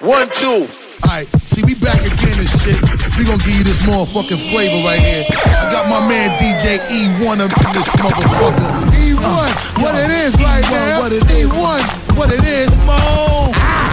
One, two. Alright, see, we back again and shit. We gonna give you this motherfucking flavor right here. I got my man DJ Ewone up in this motherfucker. Ewone, uh, what yo, it is Ewone, right now. What it is. Ewone, what it is, Mo. Ah.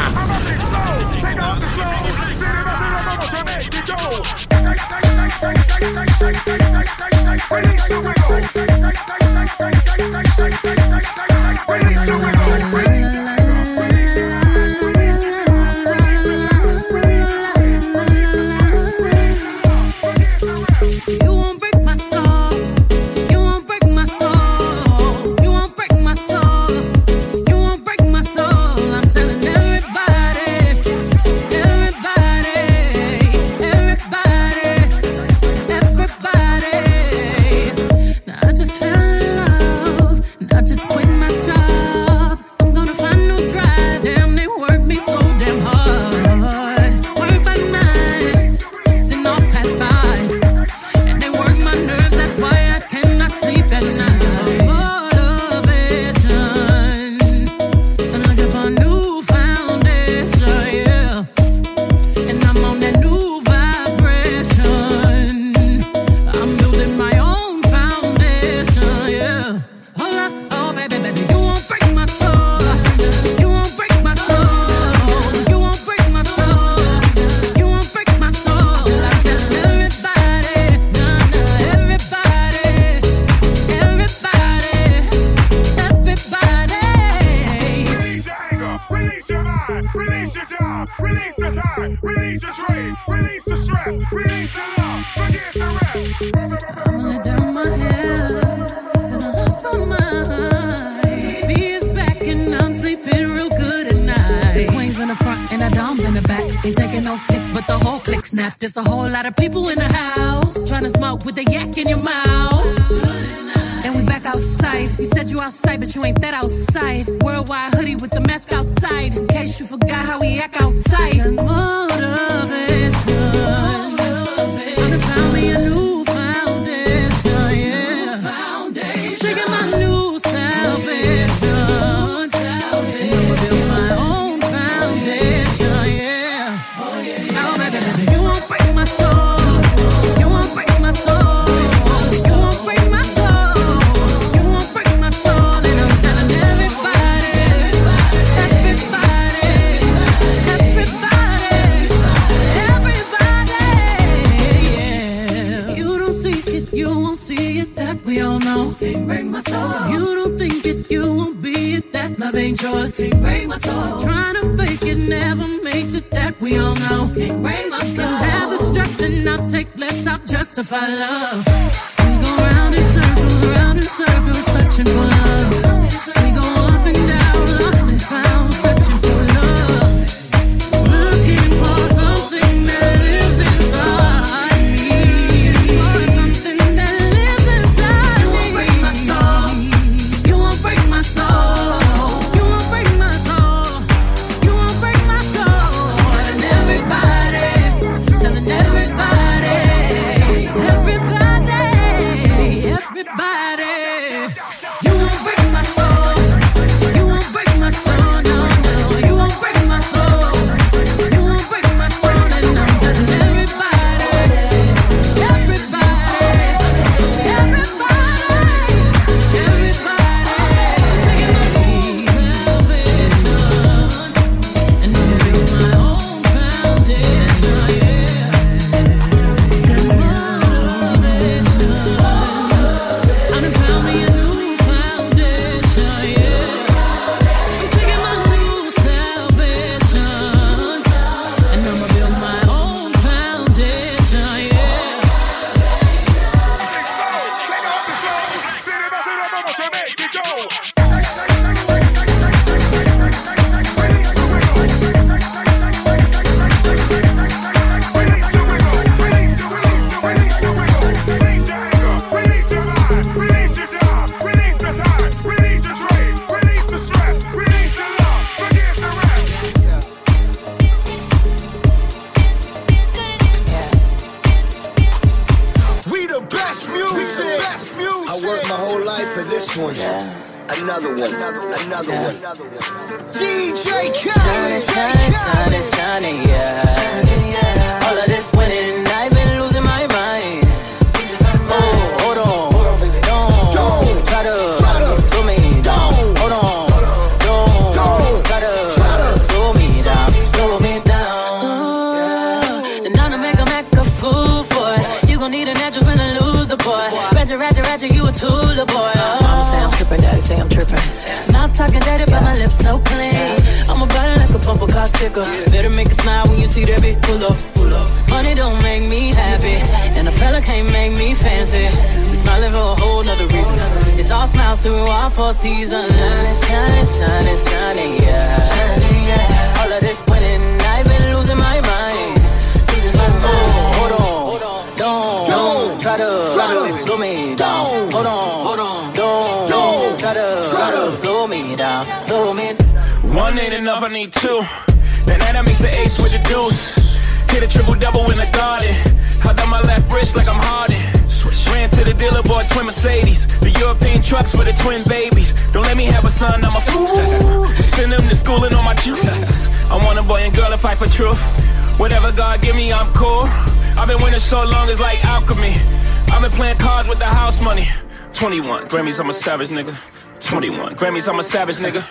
Grammys, I'm a savage nigga. 21 Grammys, I'm a savage nigga.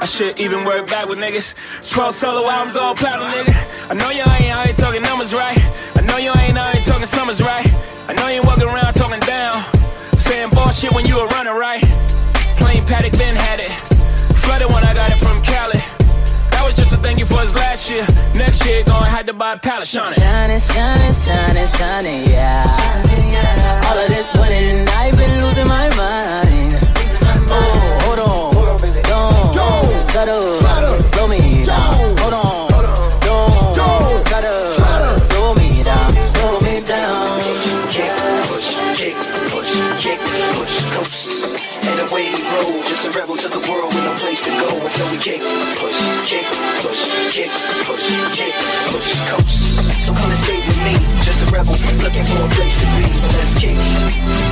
I should even work back with niggas. 12 solo albums, all platinum, nigga. I know you ain't out here talking numbers right. I know you ain't out here talking summers right. I know you ain't walking around talking down. Saying bullshit when you were running right. Plain paddock, Ben had it. Flooded when I got it from Cali. That was just a thank you for his last year. Next year, gonna have to buy a pallet, Shining, shining, shining, shining, yeah. All of this looking for a place to be, so let's kick.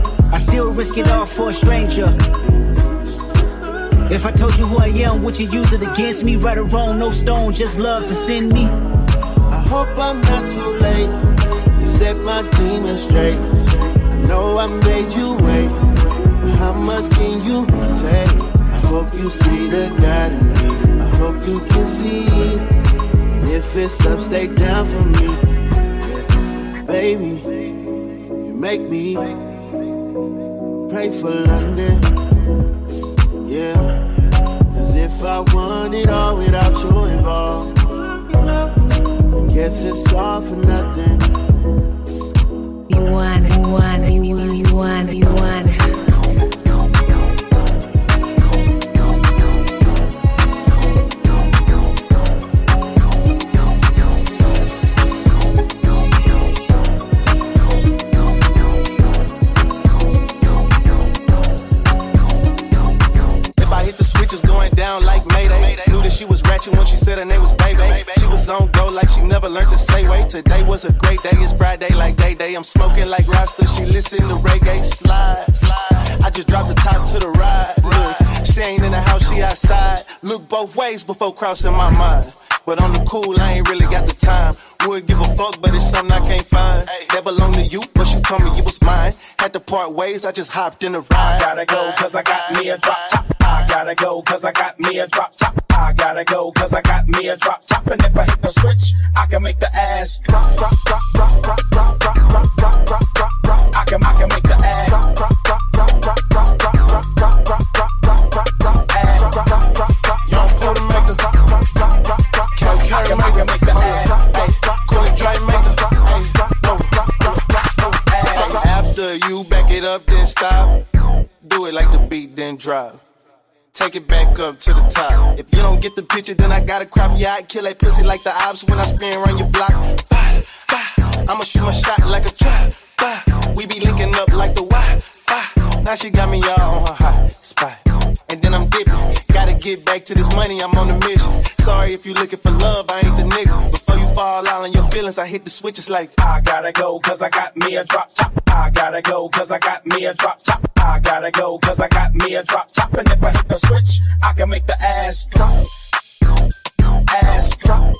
I still risk it all for a stranger. If I told you who I am, would you use it against me? Right or wrong, no stone, just love to send me. I hope I'm not too late to set my demons straight. I know I made you wait, how much can you take? I hope you see the God in me. I hope you can see. And if it's up, stay down for me. Baby, you make me pray for London. Yeah, cause if I want it all without you involved. I Guess it's all for nothing. You want you want you want you want. I'm smoking like Rasta, she listen to reggae slide. I just dropped the top to the ride. Look, she ain't in the house, she outside. Look both ways before crossing my mind. But on the cool, I ain't really got the time. Would give a fuck, but it's something I can't find. That belong to you told me you was mine. Had to part ways, I just hopped in the ride. Gotta go, cause I got me a drop top. I gotta go, cause I got me a drop top. I gotta go, cause I got me a drop top. And if I hit the switch, I can make the ass drop, drop, drop, drop, drop, drop, drop, drop, drop, drop, drop, drop. I can, I can make the ass drop, up, then stop. Do it like the beat, then drop. Take it back up to the top. If you don't get the picture, then I gotta crop your eye. Kill that pussy like the ops when I spin around your block. I'ma shoot my shot like a trap. We be linking up like the Wi-Fi. Now she got me all on her hot spot. Gotta get back to this money, I'm on a mission. Sorry if you looking for love, I ain't the nigga. Before you fall out on your feelings, I hit the switch, it's like I gotta go cause I got me a drop top. I gotta go cause I got me a drop top. I gotta go cause I got me a drop top. And if I hit the switch, I can make the ass drop. Ass drop.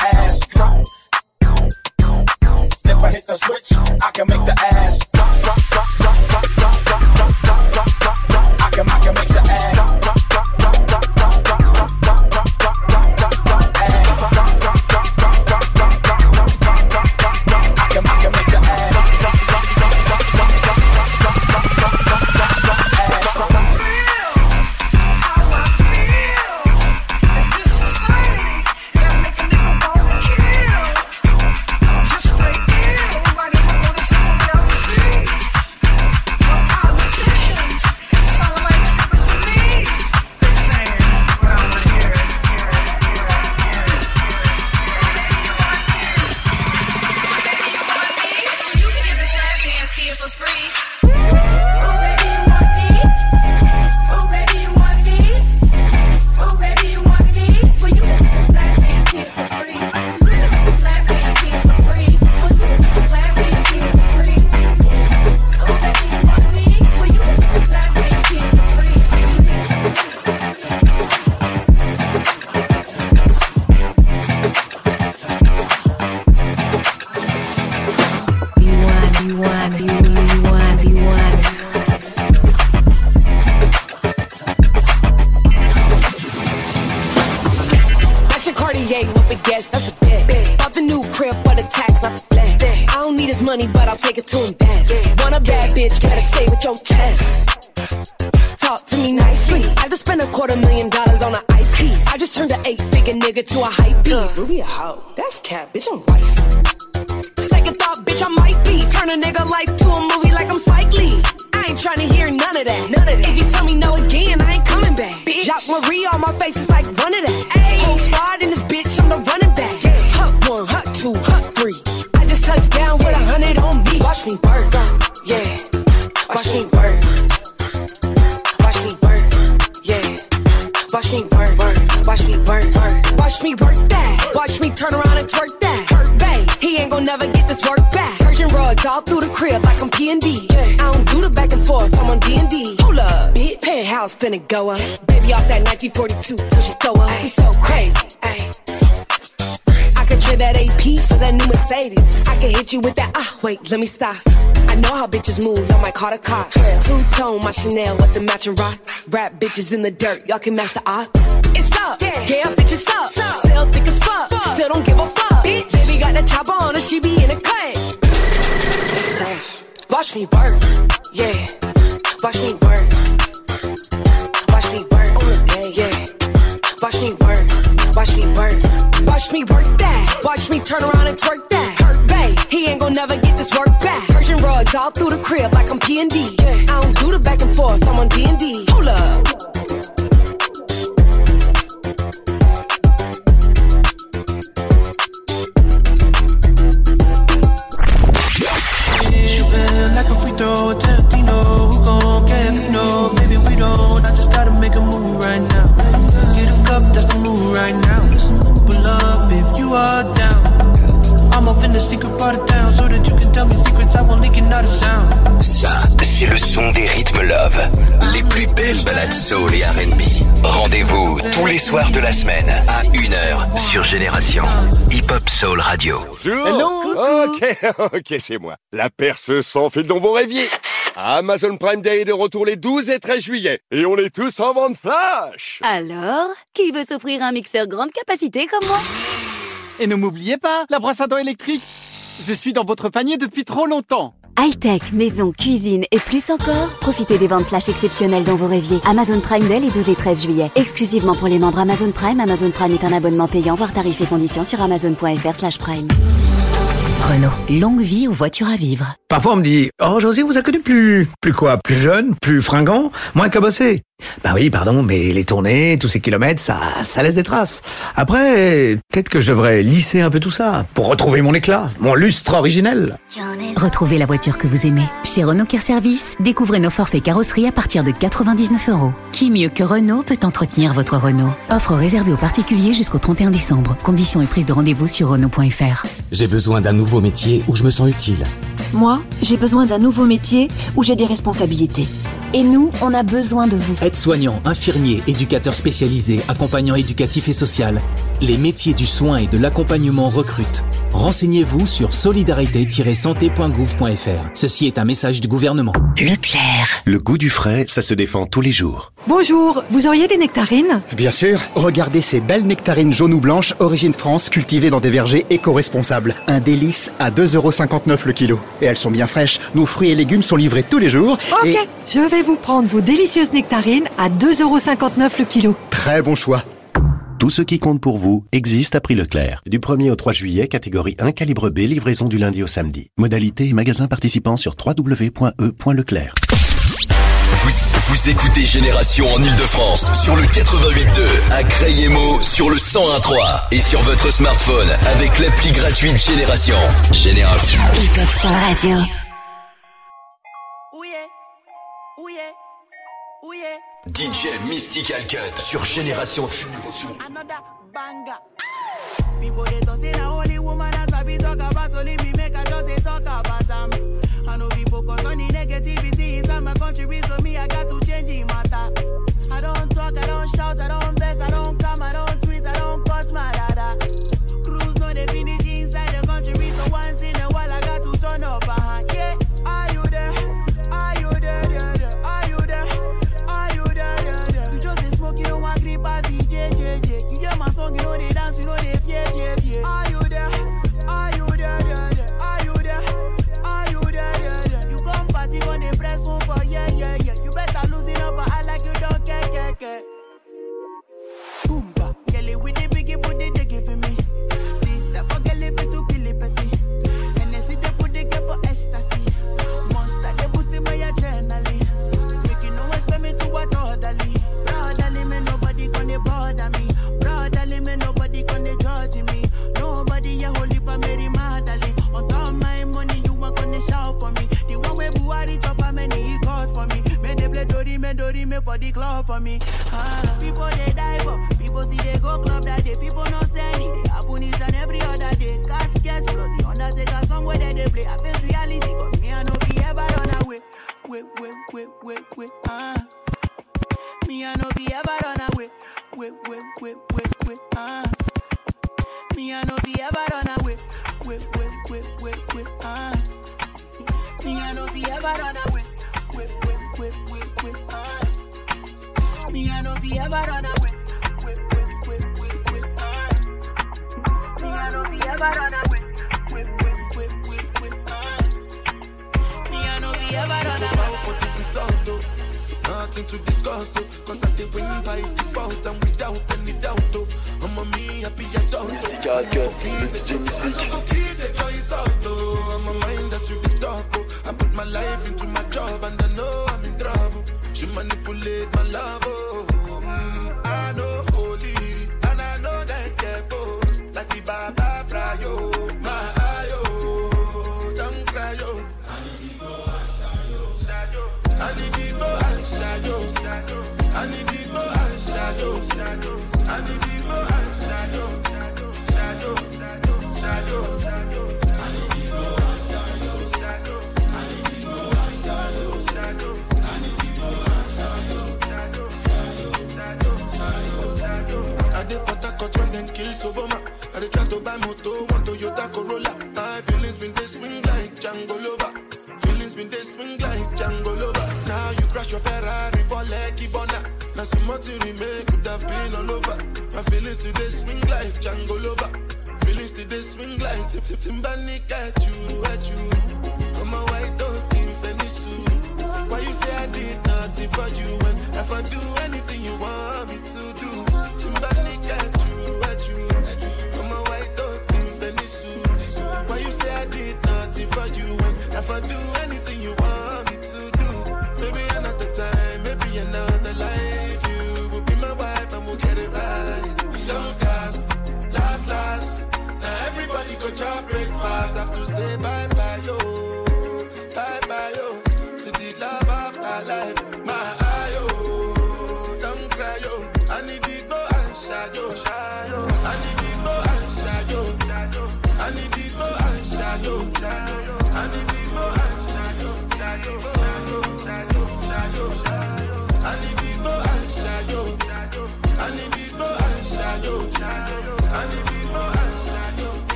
Ass drop. If I hit the switch, I can make the ass drop, drop, move, y'all might call the cops. Two tone, my Chanel with the matching rock. Rap bitches in the dirt, y'all can match the ops. It's up, yeah, bitch, it's up. Still thick as fuck, still don't give a fuck. Bitch. Baby got the chopper on her, she be in the cut. Watch me work, Soul Radio. Hello Ok, ok, c'est moi. La perce sans fil dans vos rêviers. Amazon Prime Day est de retour les 12 et 13 juillet. Et on est tous en vente flash Alors, qui veut s'offrir un mixeur grande capacité comme moi? Et ne m'oubliez pas, la brosse à dents électrique. Je suis dans votre panier depuis trop longtemps. High-tech, maison, cuisine et plus encore, profitez des ventes flash exceptionnelles dans vos rêviers. Amazon Prime Day les 12 et 13 juillet. Exclusivement pour les membres Amazon Prime, Amazon Prime est un abonnement payant, voire tarifs et conditions sur amazon.fr slash prime. Renault, longue vie aux voitures à vivre. Parfois on me dit, oh José vous a connu plus, plus quoi, plus jeune, plus fringant, moins cabossé. Bah oui, pardon, mais les tournées, tous ces kilomètres, ça, ça laisse des traces. Après, peut-être que je devrais lisser un peu tout ça pour retrouver mon éclat, mon lustre originel. Retrouvez la voiture que vous aimez. Chez Renault Care Service, découvrez nos forfaits carrosserie à partir de 99 euros. Qui mieux que Renault peut entretenir votre Renault Offre réservée aux particuliers jusqu'au 31 décembre. Conditions et prise de rendez-vous sur Renault.fr. J'ai besoin d'un nouveau métier où je me sens utile. Moi, j'ai besoin d'un nouveau métier où j'ai des responsabilités. Et nous, on a besoin de vous. Aide-soignant, infirmier, éducateur spécialisé, accompagnant éducatif et social. Les métiers du soin et de l'accompagnement recrutent. Renseignez-vous sur solidarité-santé.gouv.fr. Ceci est un message du gouvernement. Leclerc. Le goût du frais, ça se défend tous les jours. Bonjour, vous auriez des nectarines? Bien sûr, regardez ces belles nectarines jaunes ou blanches, origine France, cultivées dans des vergers éco-responsables. Un délice à 2,59€ le kilo. Et elles sont bien fraîches. Nos fruits et légumes sont livrés tous les jours. Ok, et je vais vous prendre vos délicieuses nectarines à 2,59€ le kilo. très bon choix. Tout ce qui compte pour vous existe à prix Leclerc. Du 1er au 3 juillet, catégorie 1, calibre B, livraison du lundi au samedi. Modalité et magasin participant sur www.e.leclerc. Vous écoutez Génération en Ile-de-France sur le 88.2, à Crayemo sur le 101.3 et sur votre smartphone avec l'appli gratuite Génération. Génération. Hip-Hop Radio. DJ Mystical Cut sur Génération. People they talk say na only woman as I be talk about only me make I just dey talk about am. I know be focus on the negativity inside my country, so me I got to change the matter. I don't talk, I don't shout, I don't vex, I don't come, I don't You song, you know they dance, you know they fear, fear, fear. Are you there? Are you there? there, there? Are you there? Are you there? there, there? You come party, gonna press phone for yeah, yeah, yeah. You better loosen up, but I like you don't care, care, care. Boomba, girl it with the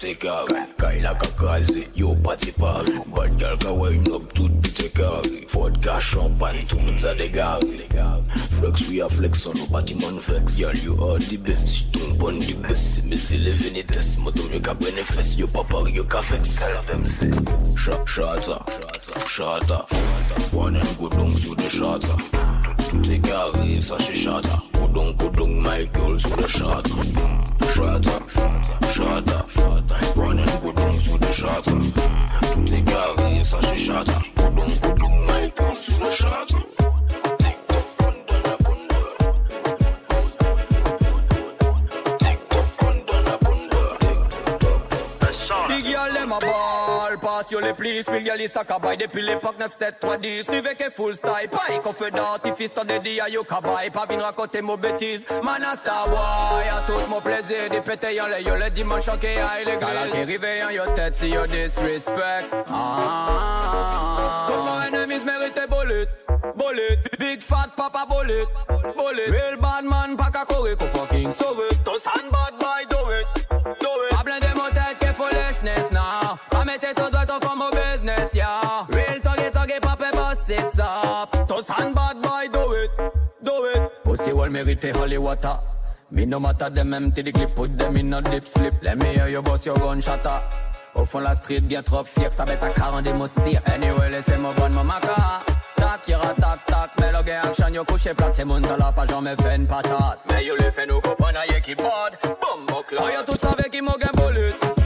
take off. Guy like a crazy, yo party park. Bad girl can wind up to be take off. Ford car, champagne, two minutes at the gal. Flex, we are flex on party, man flex. Girl, you are the best, you don't want the best. Me see living it test, motor you can benefit. You papa, you can flex. Shut, shut up, shut up, shut up. 97310 Riveke full style. Pai konfedant I fistan de di a yo kabay Pa vin rakote mo betiz Man a star boy tout mo pleze Di pete le yo le dimanche anke a elegliz Kala ki rive yon yo tet si yo disrespect. Ah, ah, ah. ah. enemies merite bolet Bolet Big fat papa bolet Bolet Real bad man pa kakore ko fucking dirty holy water. Me no matter them empty the clip, put them in a deep sleep. Let me hear you boss your gun shatter. Au fond la street, bien trop fier, ça bête à 40 des Anyway, laissez-moi bonne mamaka. Tac, ira tac, tac, mais le gars action, yo couché plat, c'est mon la pas jamais fait une patate. Mais yo le fait nous comprendre, y'a qui bad. Boum, boucle. Ah, y'a tout ça avec qui m'a bullet.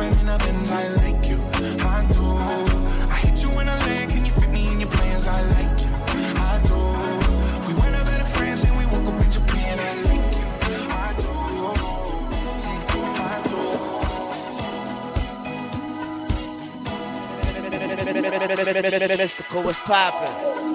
In a Benz. I like you, I do. I hit you in a leg, can you fit me in your plans? I like you, I do. We went over better friends and we woke up in Japan. I like you, I do. I do. Mystical, what's poppin'?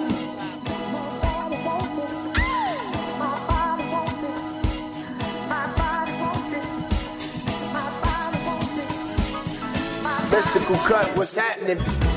Mystical cut, what's happening?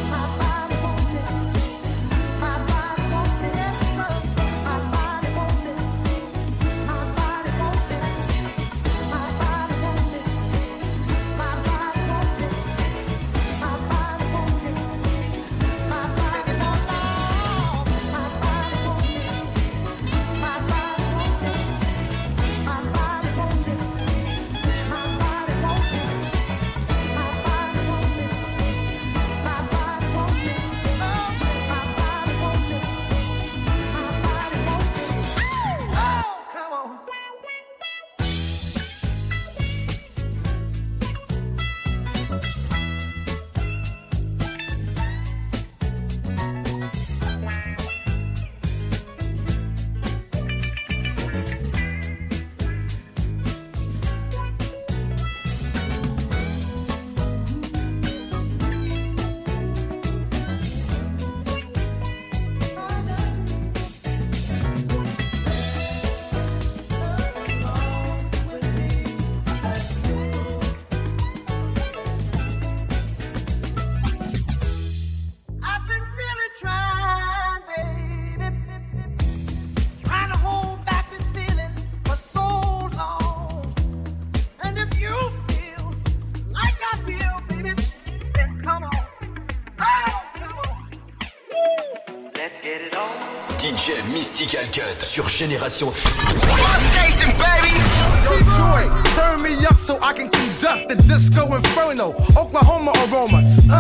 Génération.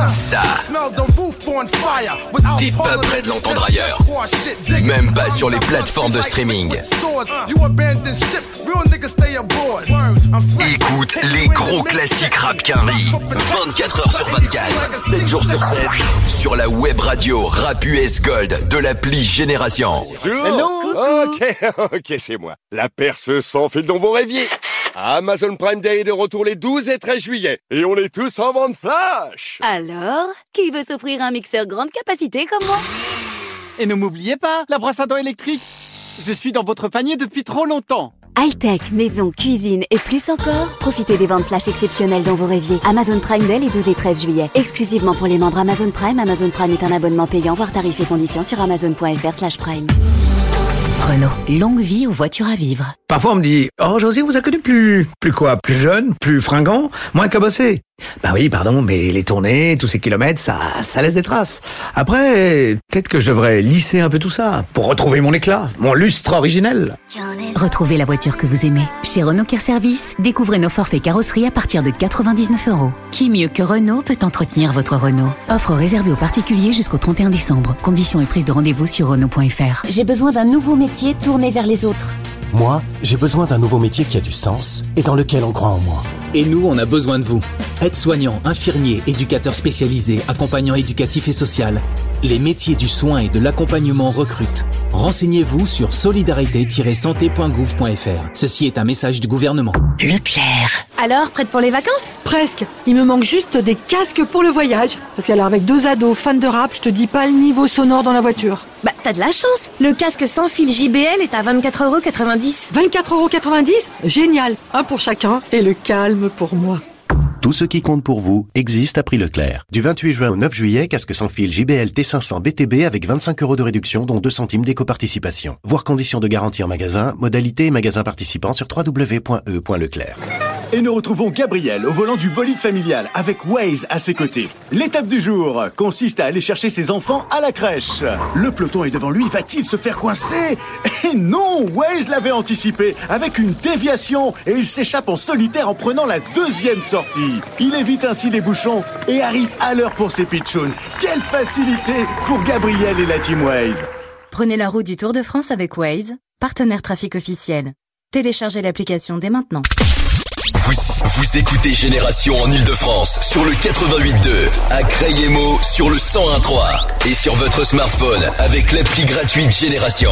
Ça. Smell pas prêt de l'entendre ailleurs. Même pas sur les plateformes de streaming. Écoute les gros classiques rap Quinry. 24 heures sur 24, 7 jours sur 7, sur la web radio Rap US Gold de l'appli Génération. Ok, ok, c'est moi. La perce sans fil dans vos rêviers. Amazon Prime Day est de retour les 12 et 13 juillet. Et on est tous en vente flash Alors, qui veut s'offrir un mixeur grande capacité comme moi? Et ne m'oubliez pas, la brosse à dents électrique. Je suis dans votre panier depuis trop longtemps. High-tech, maison, cuisine et plus encore, profitez des ventes flash exceptionnelles dont vous rêviez. Amazon Prime Day les 12 et 13 juillet. Exclusivement pour les membres Amazon Prime, Amazon Prime est un abonnement payant, voire tarifs et conditions sur amazon.fr slash prime. Renault, longue vie aux voitures à vivre. Parfois on me dit Oh José vous a connu plus plus quoi? Plus jeune, plus fringant, moins cabossé. Bah oui, pardon, mais les tournées, tous ces kilomètres, ça ça laisse des traces. Après, peut-être que je devrais lisser un peu tout ça pour retrouver mon éclat, mon lustre originel. Retrouvez la voiture que vous aimez. Chez Renault Care Service, découvrez nos forfaits carrosserie à partir de 99 euros. Qui mieux que Renault peut entretenir votre Renault? Offre réservée aux particuliers jusqu'au 31 décembre. Conditions et prise de rendez-vous sur Renault.fr. J'ai besoin d'un nouveau métier tourné vers les autres. Moi, j'ai besoin d'un nouveau métier qui a du sens et dans lequel on croit en moi. Et nous, on a besoin de vous. Aides-soignants, infirmiers, éducateurs spécialisés, accompagnants éducatifs et social. Les métiers du soin et de l'accompagnement recrutent. Renseignez-vous sur solidarité-santé.gouv.fr. Ceci est un message du gouvernement. Leclerc. Alors, prête pour les vacances? Presque. Il me manque juste des casques pour le voyage. Parce qu'alors avec deux ados fans de rap, je te dis pas le niveau sonore dans la voiture. Bah, t'as de la chance. Le casque sans fil JBL est à 24,90€. 24,90€ Génial. Un pour chacun et le calme pour moi. Tout ce qui compte pour vous existe à prix Leclerc. Du 28 juin au 9 juillet, casque sans fil JBL T500 BTB avec 25 euros de réduction, dont 2 centimes d'éco-participation. Voir conditions de garantie en magasin, modalité et magasin participant sur www.e.leclerc. Et nous retrouvons Gabriel au volant du bolide familial avec Waze à ses côtés. L'étape du jour consiste à aller chercher ses enfants à la crèche. Le peloton est devant lui, va-t-il se faire coincer? Et non, Waze l'avait anticipé avec une déviation et il s'échappe en solitaire en prenant la deuxième sortie. Il évite ainsi les bouchons et arrive à l'heure pour ses pitchouns. Quelle facilité pour Gabriel et la team Waze. Prenez la route du Tour de France avec Waze, partenaire trafic officiel. Téléchargez l'application dès maintenant. Vous, vous écoutez Génération en Ile-de-France sur le 88.2, à Crayemo sur le 101.3 et sur votre smartphone avec l'appli gratuite Génération.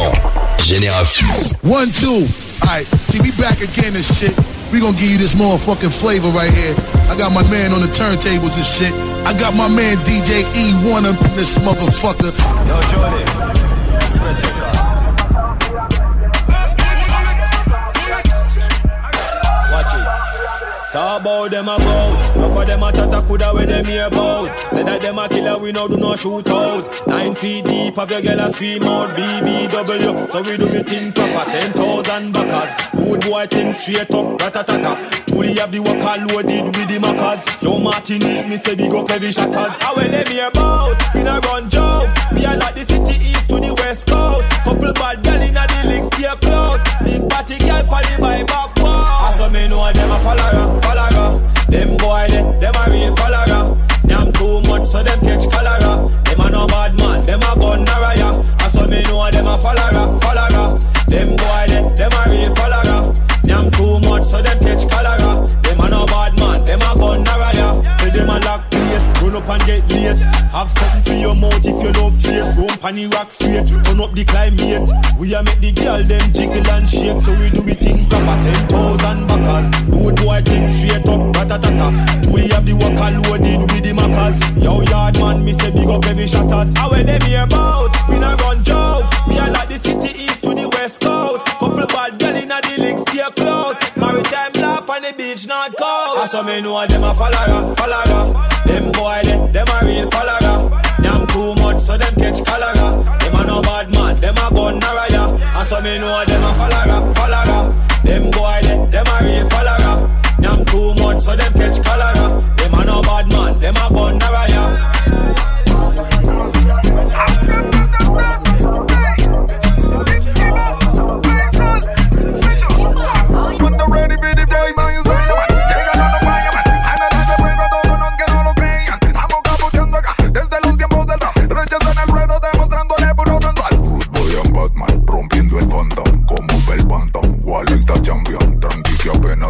Génération. One, two. Alright, see, we back again and shit. We gonna give you this motherfucking flavor right here. I got my man on the turntables and shit. I got my man DJ E1 up in this motherfucker. Yo, Jordan. Talk about them a goat. No for them a chat a coulda where them hear about. Say that them a killer, we no do no shoot out. Nine feet deep, have your girl a scream out BBW. So we do it in proper. Ten thousand backers. Rude boy thing straight up, ratatata. Truly have the worker loaded with the mackers. Yo Martinique, me say big up every shatters. How when them hear about, we no run jokes. We are like the city east to the west coast. Couple bad gal inna the league, stay close. Big party gal party by back me know them a follower, follower. Them boy they, them a real follower. Them too much so them catch cholera. Them a no bad man, them a gun naraya. I saw me know them a follower, follower. Run up and get laced. Have something for your mouth if you love chase. Pan the rock straight, turn up the climate. We a make the girl them jiggle and shake, so we do it in proper. Ten thousand backers, road boy thing straight up, ratatata. Truly have the worker loaded with the mackers. Yo yard man, me say big up every shatters. How where them hear about? We not run jokes. We are like the city east to the west coast. Couple bad girl inna the link, stay close. Maritime lap on the beach, not coast. I saw me know them a follower, follower. Them boy they, them a real follower. Them too much, so them catch cholera. Them a no bad man, them a gun naraya. I ah, saw me know them a follower, follower. Them boy they, them a real follower. Them too much, so them catch cholera. Them a no bad man, them a gun naraya.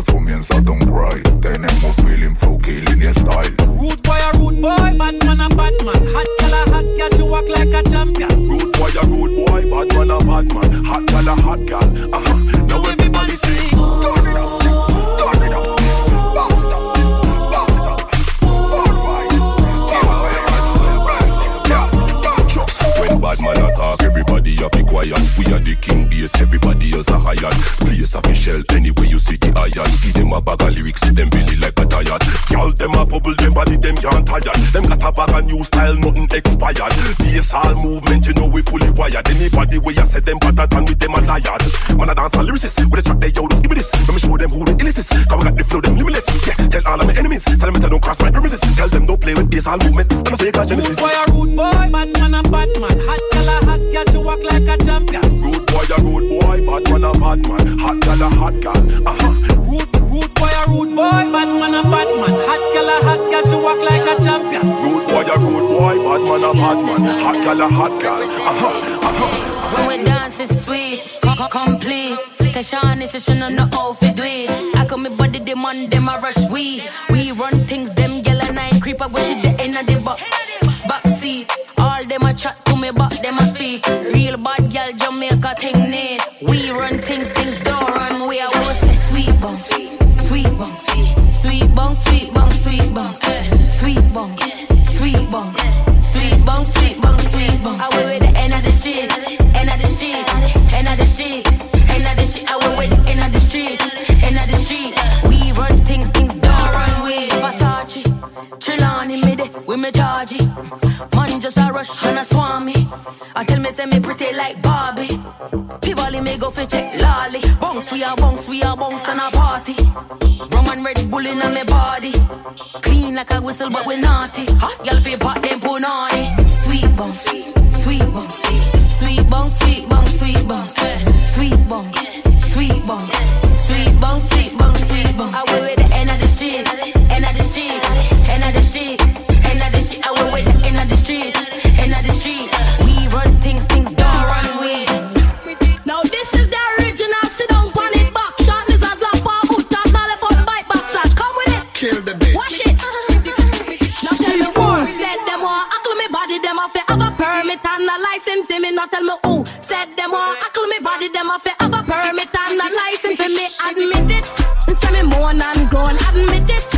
Apenas comienza Don't Cry. Tenemos feeling, flow, killing y style. Rude boy a rude boy, Batman a Batman. Hot girl a hot girl, she walk like a champion. Rude boy a rude boy, Batman a Batman. Hot gal a hot gal. Uh-huh. Now everybody sing. Turn it up, turn it up. Bounce it up, bounce it up. Alright. When bad man attack, everybody have be quiet. We are the king a hired. Place official, anyway you see the iron. Give them a bag of lyrics, them belly like a tired. Y'all them a bubble, them body them can't tired. Them got a bag of new style, nothing expired. Base all movement, you know we fully wired. Anybody way I said them better than with them a liar. Man a dance a lyricist, with a track they yo, give me this. Let me show them who the illest is. Cause we got the flow, them limitless. Yeah, tell all of my enemies, tell them that don't cross my premises. Tell them don't play with base all movement, it's gonna take a Rude genesis. boy a rude boy, Batman a Batman. Hot girl hot Get to work like a champion. Rude boy a rude boy, bad man a bad man. Hot girl a hot girl. Uh-huh. Rude, rude boy a rude boy, bad man a bad man. Hot girl a hot girl, she walk like a champion. Rude boy a rude boy, bad man a bad man. Hot girl a hot girl. Uh-huh. Uh-huh. When we dance, it's sweet, C- complete. Tashan is a on the outfit we. I call me body them on them I rush we. We run things them yellow nine creeper. Wish it the end of the box. Backseat, all them I chat me back, them a speak. Real bad girl, Jamaica thing need. We run things, things don't run. We are always say sweet bong, sweet bong, sweet bong, sweet bong, sweet bong, eh. sweet bong, sweet bong, sweet bong, sweet bong, sweet bong. I will me chargy. Money just a rush and a swami. I tell me say me pretty like Barbie. Tivoli me go fi check lolly. Bounce we a bounce we a bounce and a party. Rum and Red Bull inna me body. Clean like a whistle but we naughty. Hot girl fi pot them put on it. Sweet bounce, sweet bounce, sweet bounce, sweet bounce, sweet bounce, sweet bounce, sweet bounce, sweet bounce, sweet bounce, sweet bounce. I wear it the end the street. a tell me who said them want Ackle me body, them a fit have a permit and a license for me. Admit it, and so me moan and groan. Admit it.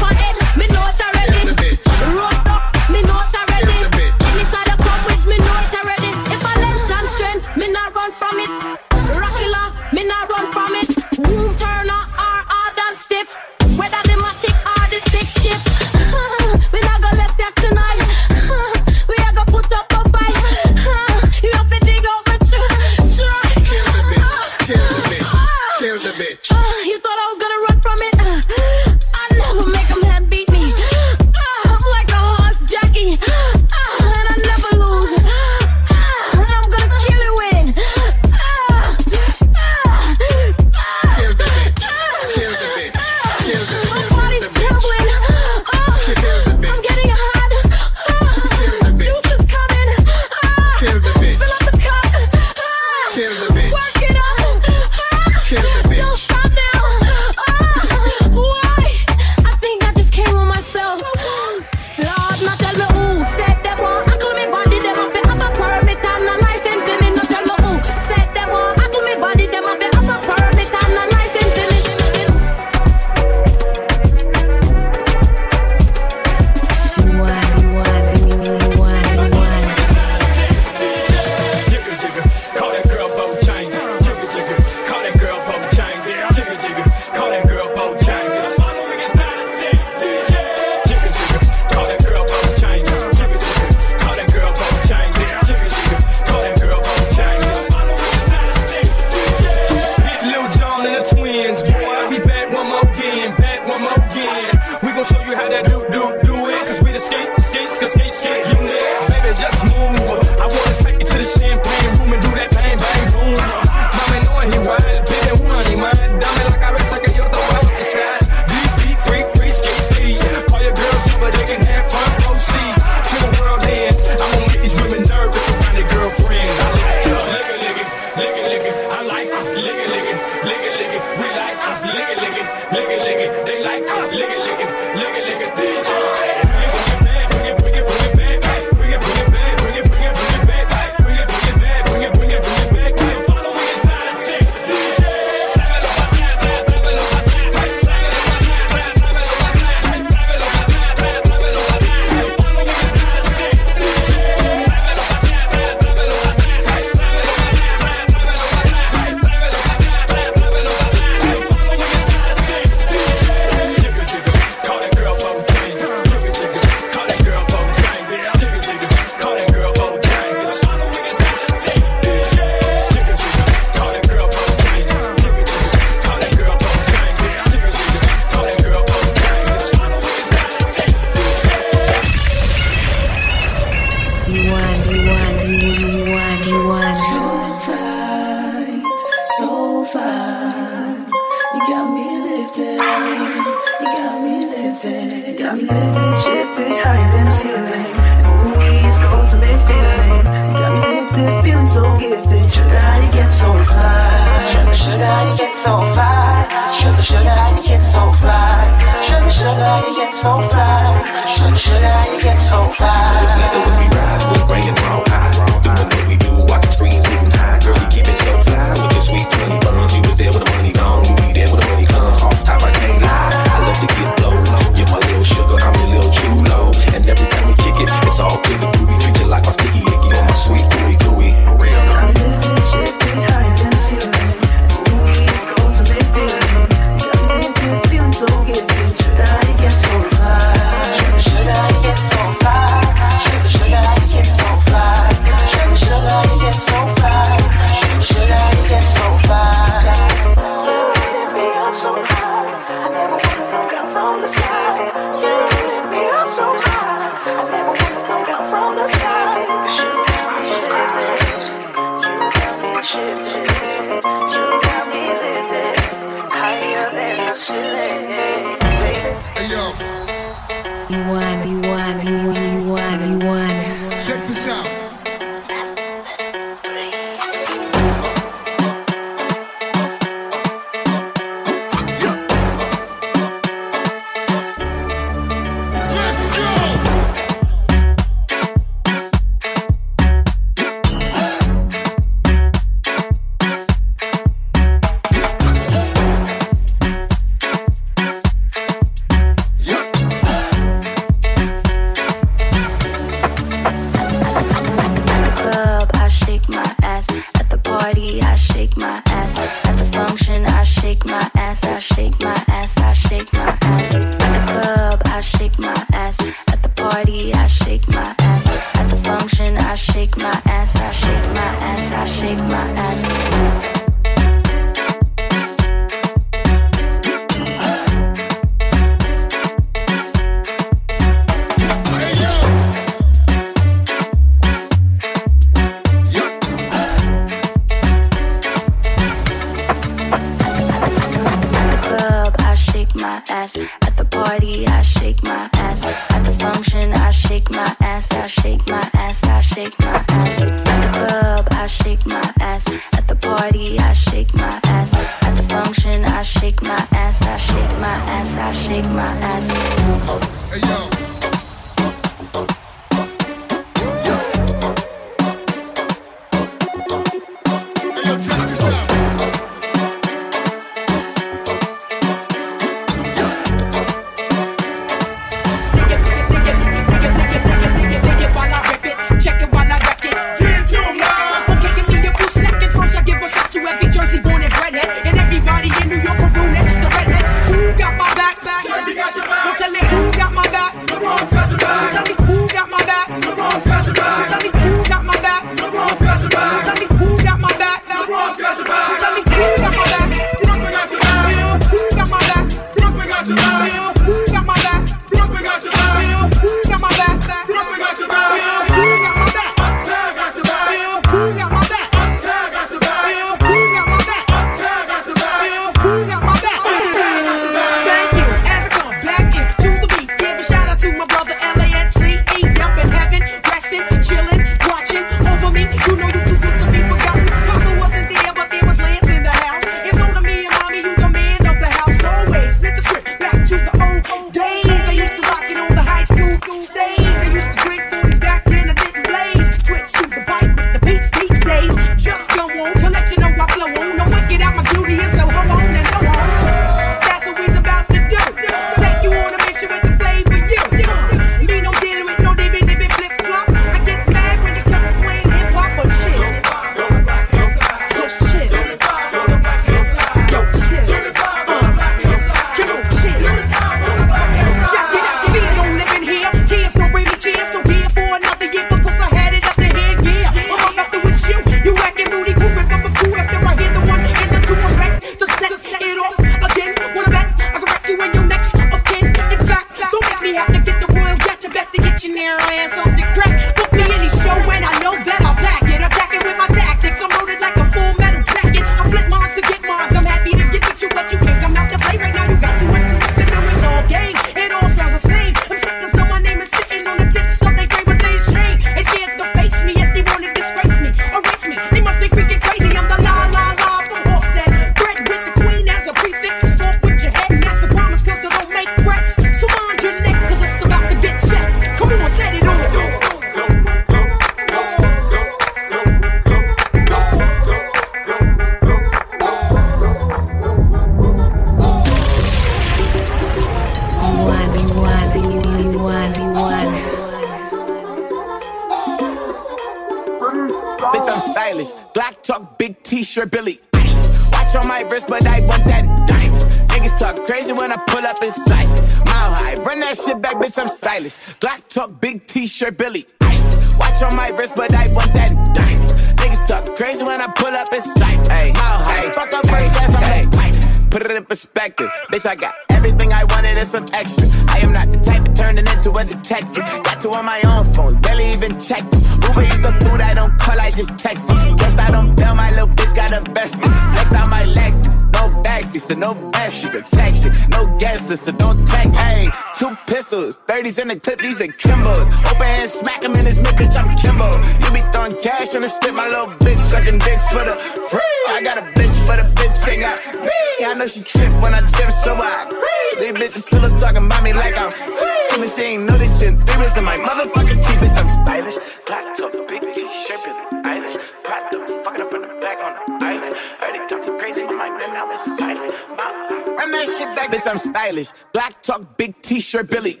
stylish. Black talk, big t-shirt, Billy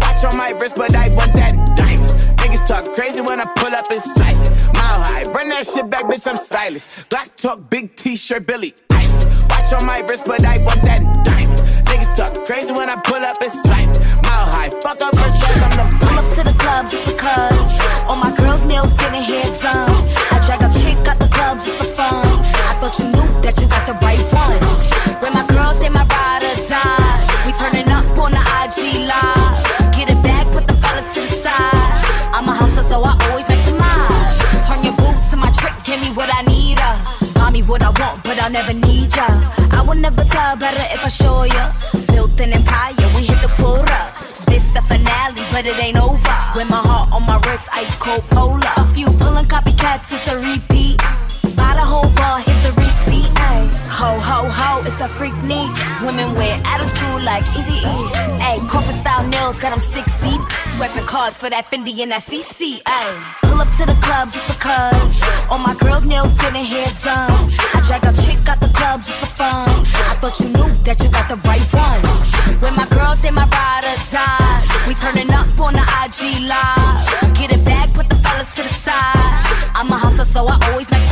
Watch on my wrist, but I want that diamond. Niggas talk crazy when I pull up in sight. Mile high, bring that shit back, bitch, I'm stylish. Black talk, big t-shirt, Billy show ya. Built an empire, we hit the quota. This the finale, but it ain't over. With my heart on my wrist, ice cold polar. cause for that Fendi and that CC. Pull up to the club just because. All my girls' nails getting hair done. I drag a chick out the club just for fun. I thought you knew that you got the right one. When my girls, they my ride or die. We turning up on the IG live. Get it back, put the fellas to the side. I'm a hustler, so I always make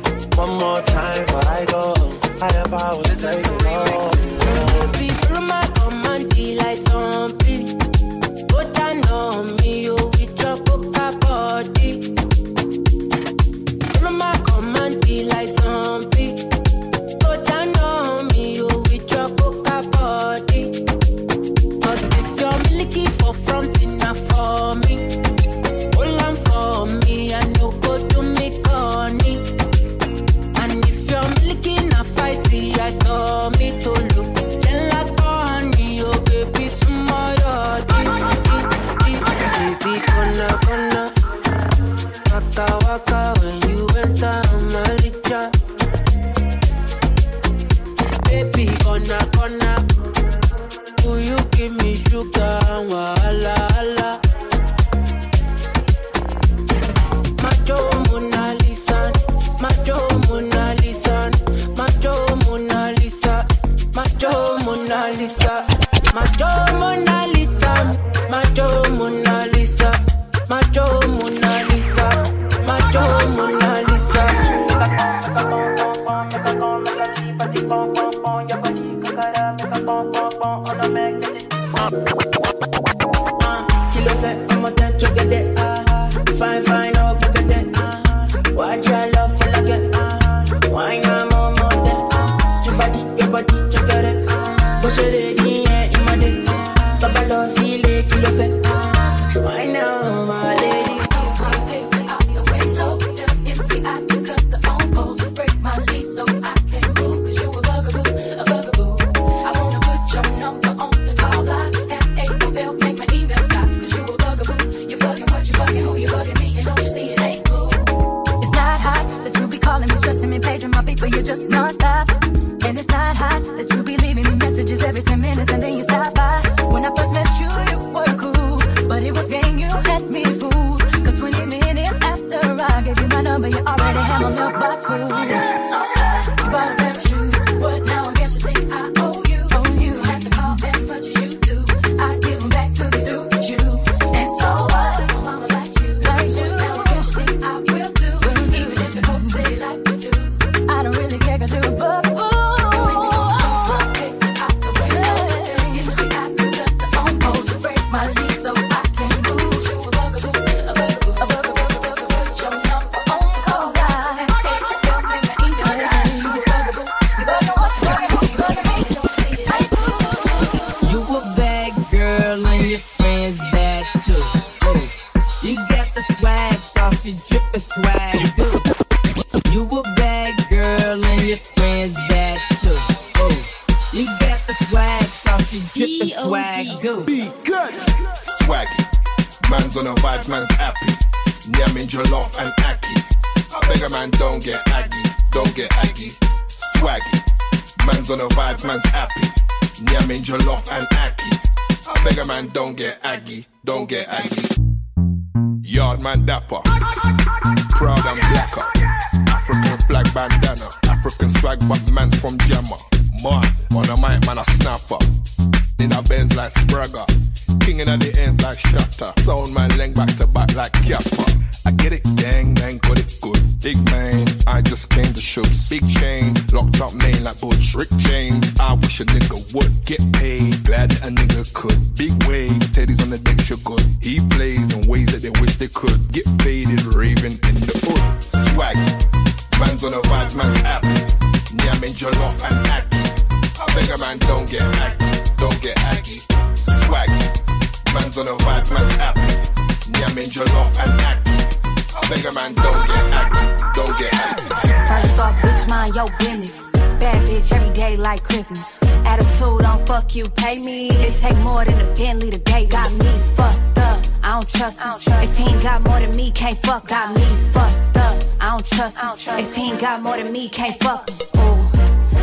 One more time before I go. I ever was taking off. Be full of my command, like some. Saucy drippin' swag. Good. Be good. Swaggy. Man's on a vibes, man's happy. Nyamin jollof and aki. I beg a man, don't get aggy. Don't get aggy. Swaggy. Man's on a vibes, man's happy. Nyamin jollof and aki. I beg a man, don't get aggy. Don't get aggy. Yard man dapper. Proud and blacker. African flag bandana. African swag, but man's from Jammer. Man, on a mic, man, a snapper. In a Benz like Sprague. King in the ends like Shatter. Sound man, leng back to back like Kappa. I get it, gang, man, got it good. Big man, I just came to shoot. Big chain, locked up main like Butch Rick James. I wish a nigga would get paid. Glad that a nigga could. Big wave, Teddy's on the deck, you're good. He plays in ways that they wish they could. Get faded, raving in the hood. Swaggy, man's on the vibes, man's happy. Nyamin jollof and aki. I a man, don't get aggy, don't get aggy. Swaggy, man's on the vibes, man's happy. Nyamin jollof and aki. I a man, don't get aggy, don't get aggy. First off, bitch, mind your business. Bad bitch every day like Christmas. Attitude don't fuck you, pay me. It take more than a Bentley today. Got me fucked up. I don't trust him. If he ain't got more than me, can't fuck. Got me fucked up. I don't trust him. If he ain't got more than me, can't fuck him. Ooh.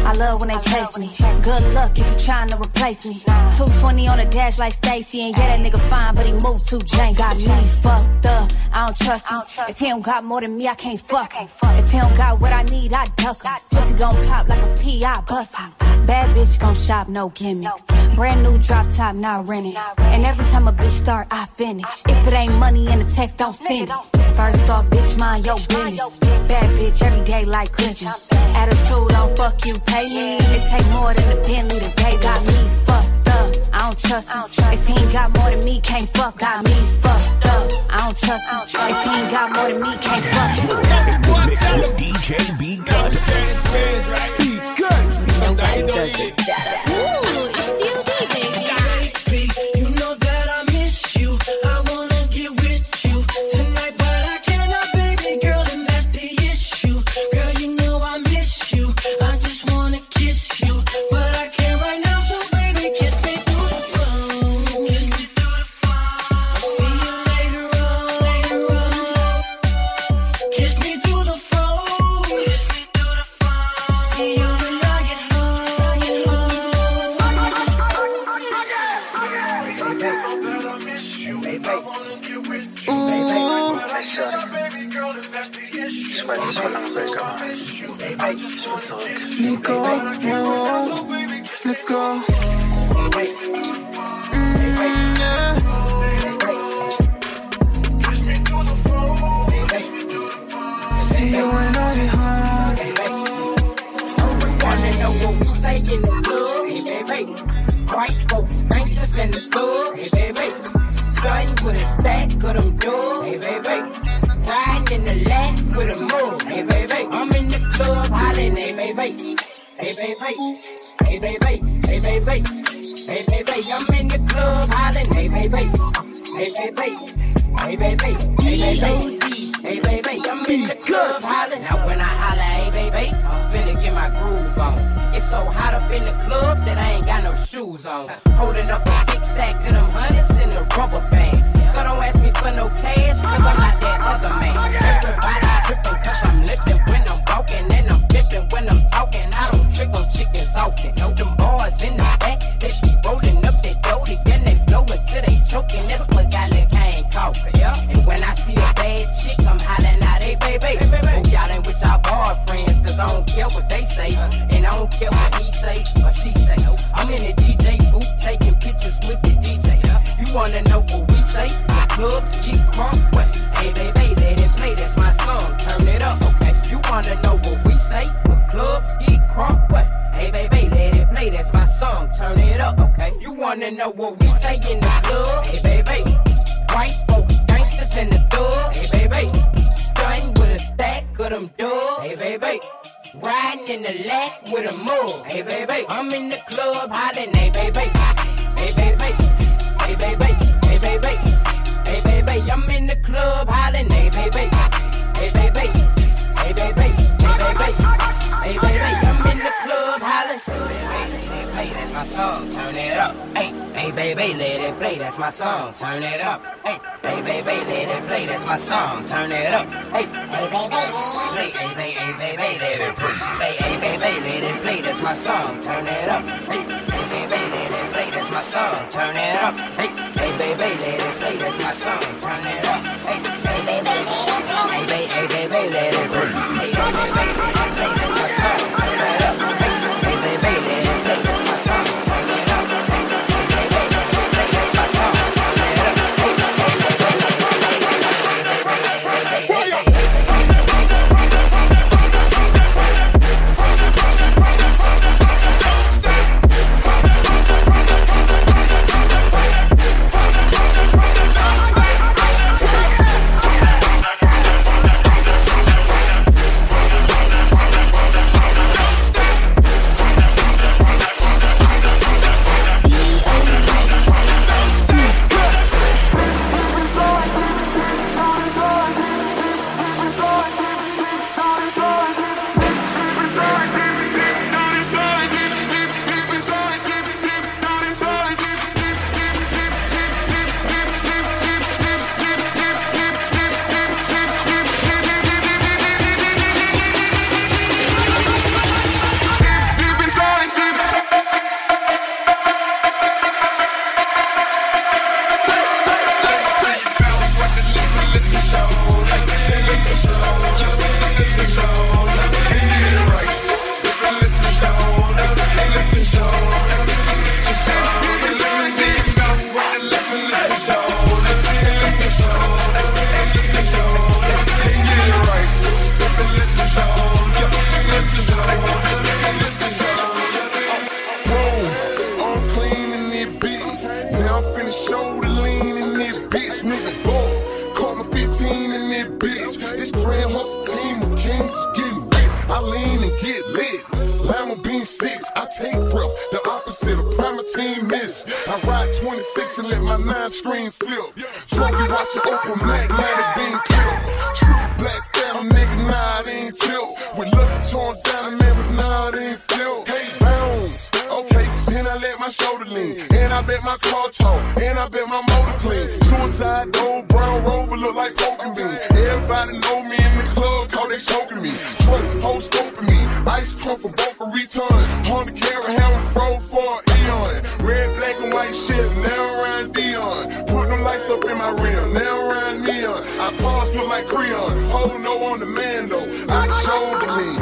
I love when they chase me. Good luck if you trying to replace me. 220 on the dash like Stacy, and yeah, that nigga fine, but he moved too jank. Got me fucked up. I don't trust him. If he don't got more than me, I can't fuck him. If he don't got what I need, I duck him. Pussy gon' pop like a pea, I bust him. Bad bitch gon' shop, no gimmicks. Brand new drop top, not renting. And every time a bitch start, I finish. If it ain't money in the text, don't send it. First off, bitch, mind your business. Bad bitch every day like Christmas. Attitude don't fuck you, pay me. It take more than a Bentley today. Got me fucked up. I don't trust him. If he ain't got more than me, can't fuck. Got me fucked up. I don't trust him. If he ain't got more than me, can't fuck. In the mix with DJ B Cut. Be good. Nobody does Nico, nuevo, let's go. Mm, yeah. See you when I get home. Wanna know what we say in the club, hey baby. White folks think us in the club, hey baby. Starting with a stack of them dubs, hey baby. Riding in the land with a move, hey baby. I'm in the club hollering, hey baby. Hey baby, hey baby, hey baby. Hey baby, I'm in the club hollering, hey baby. Hey baby, hey baby, hey baby. Hey baby, I'm in the club hollering. Now when I holler, hey baby, I'm finna get my groove on. It's so hot up in the club that I ain't got no shoes on. Holding up a big stack of them hundreds in a rubber band. Girl, don't ask me for no cash, cause I'm not that other man. Everybody tripping cause I'm living when I'm walking and I'm tripping when I'm talking. I don't trick on chickens often. Know them boys in the back, they be rolling up their doty and they flow until they choking. That's what got lick I ain't coughing. Yeah. And when I see a bad chick, I'm hollering out, hey baby. Hope oh, y'all ain't with y'all boyfriends, cause I don't care what they say. And I don't care what he say up, okay? You wanna know what we say in the club? Hey baby, white folks, gangsters in the dub. Hey baby, stunning with a stack of them dubs. Hey baby. Riding in the lack with a mug. Hey baby, I'm in the club hollering. Hey baby, hey baby, hey baby, hey baby, hey baby, I'm in the club hollering. Hey baby, my song. Turn it up. Hey, hey baby, let it play, that's my song. Turn it up. Hey, hey baby, let it play, that's my song. Turn it up. Hey, hey baby, play, hey hey baby, let it play. Hey, hey baby, let it play, that's my song. Turn it up. Hey, hey baby, let it play, that's my song. Turn it up. Hey, hey baby, let it play, that's my song. Turn it up. Hey, hey baby, let it play. Hey baby, hey baby, let it play. My shoulder lean. And I bet my car talk. And I bet my motor clean. Suicide, old brown rover look like poking me. Everybody know me in the club, cause they choking me. Truck, whole scoping me. Ice crump for Boca Raton. Honda carry hammer, fro for eon. Red, black, and white shit, now around Dion. Put them lights up in my rim, now around neon. I pause look like Creon. Hold no on the man though. I shoulder lean.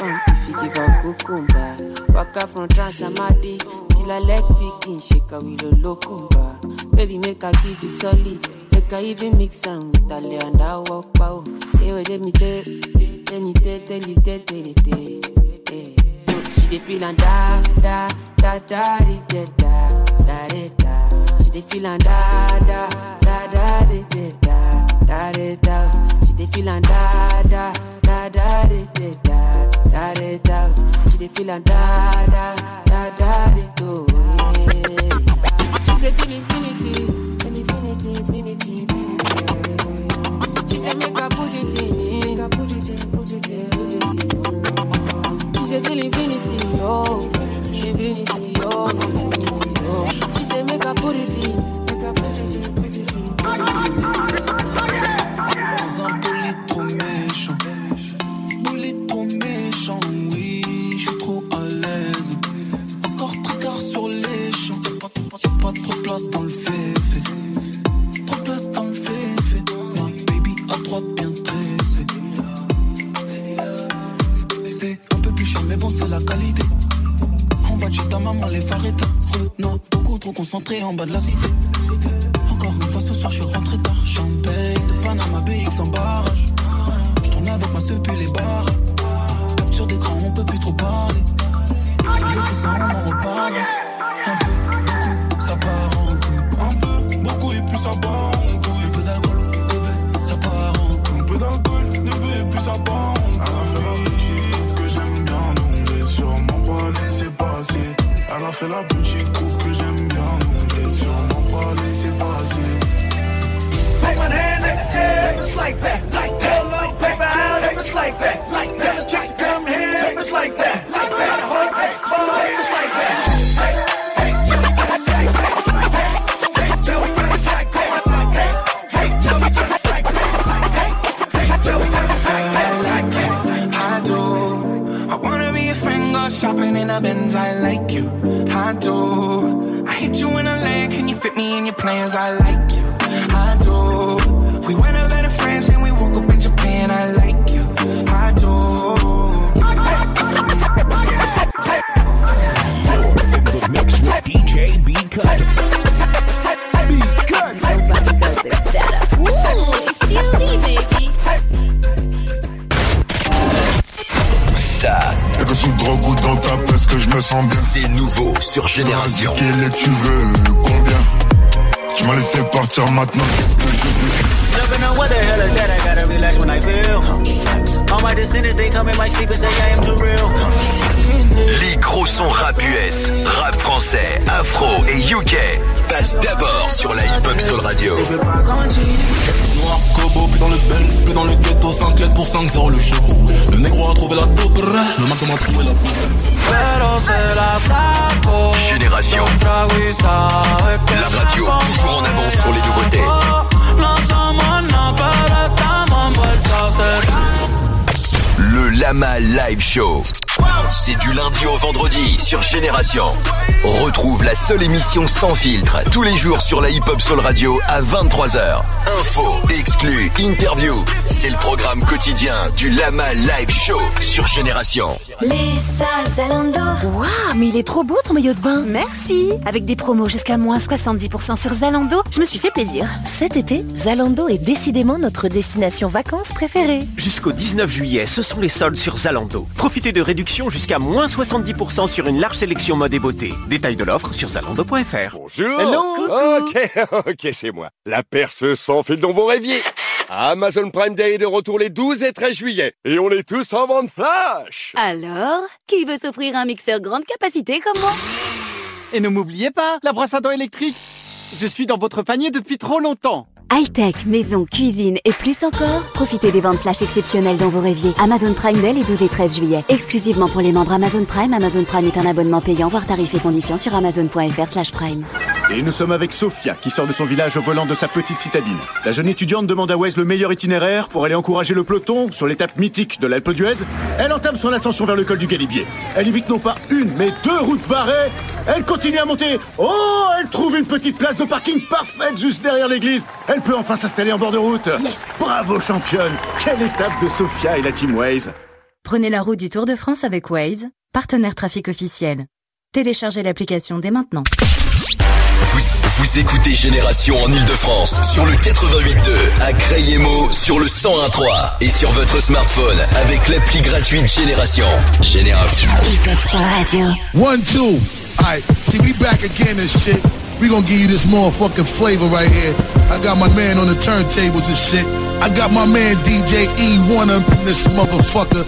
Am if you give her cucumber Waka from Transamadi Till I leg picking, shake a locumba Baby, make her give you solid Make her even mix am with Ale and I walk pow Hey, wait, let me tell Tell you, tell, tell you, tell, tell you, tell you She dey feel and da, da, da, da, da, da, da, da, da She dey feel and da, da, da, da, da, da, da, da She dey feel and da, da, da, da, da, da, da, da, da She dey feel da, da, da, da, She say till infinity, till infinity, infinity, infinity She say make I put it in, make I put it in, put it in, put it in She say till infinity, oh, infinity, oh, infinity, oh. She say make I put it in, make I put it in, put it in, put it in. Trop de place dans le féfé. Trop de place dans le féfé. My baby à droite bien tressé. C'est un peu plus cher, mais bon, c'est la qualité. En bas de ta maman, les phares éteints. Beaucoup trop concentré en bas de la cité. Encore une fois ce soir, je suis rentré tard. Champagne de Panama BX en barrage. Je tourne avec ma seule puis les barres. Capture d'écran, on peut plus trop parler. Faut laisser ça, on en reparle. Ça part en couille. Un peu d'alcool, bébé, ça part en couille. Un peu d'alcool, bébé, plus ça part en couille. Elle a fait la petite que j'aime bien, donc j'ai sûrement pas laissé passer. Elle a fait la petite coupe que j'aime bien, donc j'ai sûrement pas laissé passer. Put one hand air, if it's like that, like that. Like out, if it's like that, like that. To come here, it's that, like that. I like you. I do. I hit you in a leg, can you fit me in your plans? I like you. I do. We went a better friends and we woke up in Japan. I like you. I do. Mix with DJ B Cut. Que je me sens bien. C'est nouveau sur Génération. Quel est tu veux Combien? Tu m'as laissé partir maintenant. Qu'est-ce que je veux? Never know what the hell is that. I gotta relax when I feel. All my descendants, they come in my sleep and say I am too real. Les gros sons rap US, rap français, afro et UK passent d'abord sur la Hip Hop Soul Radio. Noir Kobo, plus dans le bel, plus dans le ghetto, 5 lettres pour 5 0 le show. Le négro a trouvé la taupe, le Mac m'a trouvé la Pero se la saco. Génération. La radio toujours en avance sur les nouveautés. Le Lama Live Show. C'est du lundi au vendredi sur Génération. Retrouve la seule émission sans filtre tous les jours sur la Hip Hop Soul Radio à 23h. Info, exclus, interview. C'est le programme quotidien du Lama Live Show sur Génération. Les salles Zalando. Waouh, mais il est trop beau ton maillot de bain. Merci. Avec des promos jusqu'à moins 70% sur Zalando, je me suis fait plaisir. Cet été, Zalando est décidément notre destination vacances préférée. Jusqu'au 19 juillet, ce sont les soldes sur Zalando. Profitez de réductions jusqu'à moins 70% sur une large sélection mode et beauté. Détail de l'offre sur zalando.fr. Bonjour. Ok, ok, c'est moi. La perceuse sans fil dans vos rêviers. Amazon Prime Day est de retour les 12 et 13 juillet. Et on est tous en vente flash. Alors, qui veut s'offrir un mixeur grande capacité comme moi? Et ne m'oubliez pas, la brosse à dents électrique. Je suis dans votre panier depuis trop longtemps. High-tech, maison, cuisine et plus encore, profitez des ventes flash exceptionnelles dans vos rêviers. Amazon Prime Day les 12 et 13 juillet. Exclusivement pour les membres Amazon Prime, Amazon Prime est un abonnement payant, voire tarifs et conditions sur amazon.fr slash prime. Et nous sommes avec Sophia, qui sort de son village au volant de sa petite citadine. La jeune étudiante demande à Wes le meilleur itinéraire pour aller encourager le peloton sur l'étape mythique de l'Alpe d'Huez. Elle entame son ascension vers le col du Galibier. Elle évite non pas une, mais deux routes barrées. Elle continue à monter. Oh, elle trouve une petite place de parking parfaite juste derrière l'église. Peut enfin s'installer en bord de route. Bravo championne. Quelle étape de Sophia et la Team Waze. Prenez la route du Tour de France avec Waze, partenaire trafic officiel. Téléchargez l'application dès maintenant. Vous, vous écoutez Génération en Ile-de-France sur le 88.2, à Crayemo sur le 101.3 et sur votre smartphone avec l'appli gratuite Génération. Génération. One, two. Alright, see, we back again and shit? We gonna give you this motherfucking flavor right here. I got my man on the turntables and shit. I got my man DJ Ewone up in this motherfucker.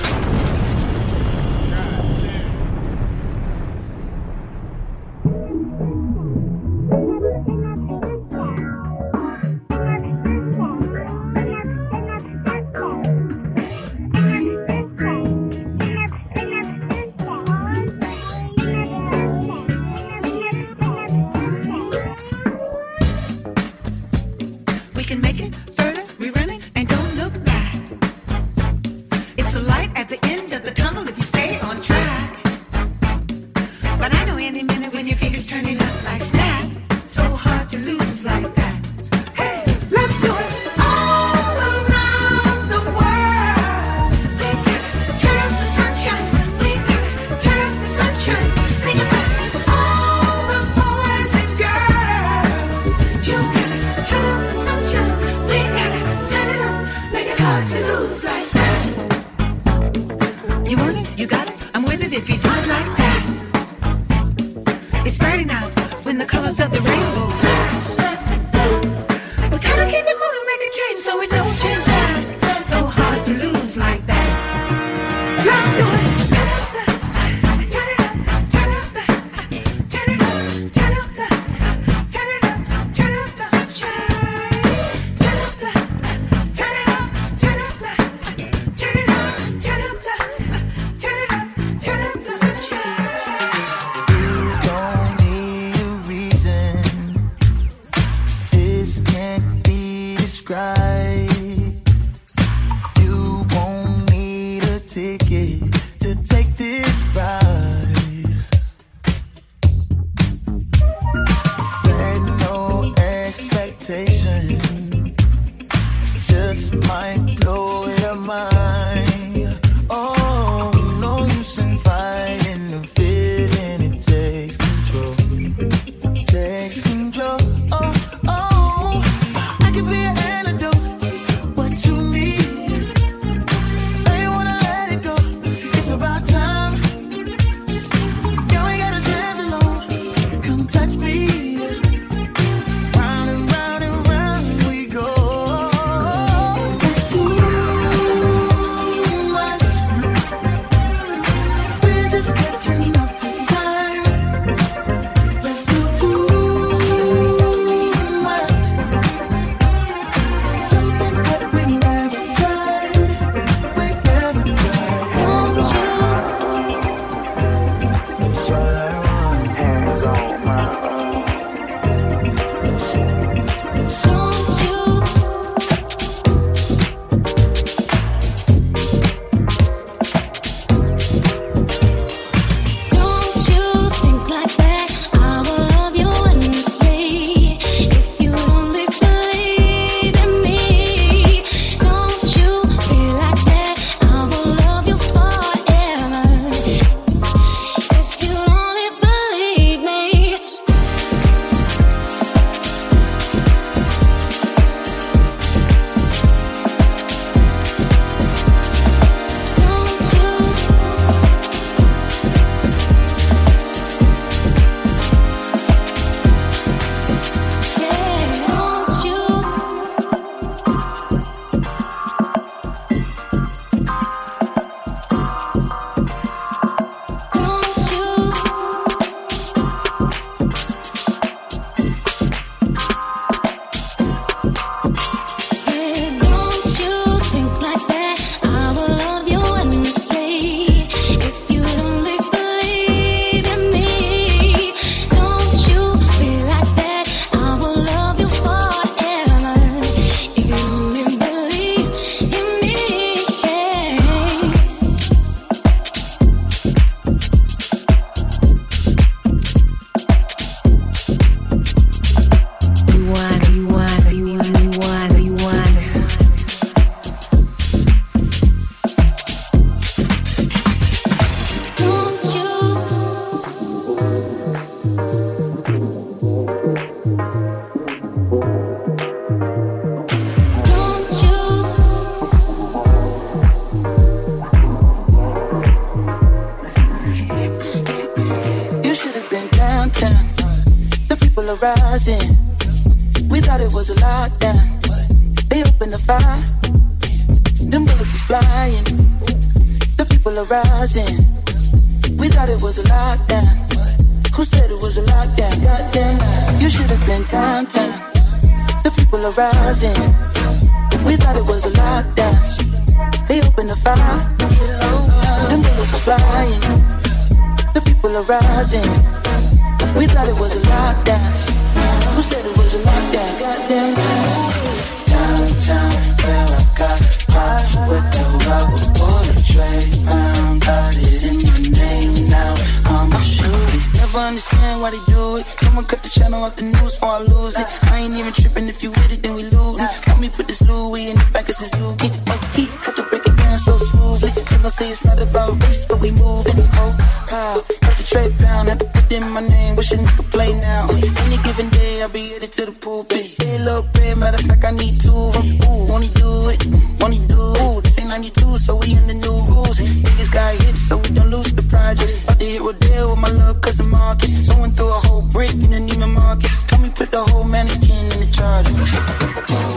Channel off the news before I lose it. I ain't even tripping if you with it, then we lose. Got me put this Louis in the back of Suzuki. Oh, he cut the break it down so smoothly. Gon' say it's not about race, but we moving. Oh, wow. Got the tray down, had to put in my name. Wish a nigga play now. Any given day, I'll be headed to the pulpit. Say a little bit, matter of fact, I need two. Ooh, only do it, only do. Ooh, this ain't 92, so we in the new rules. Niggas got hit, so we don't lose the projects. About to hit Rodeo with my little cousin Marcus. Someone threw a whole brick in the Neiman Marcus. Help me put the whole mannequin in the charger.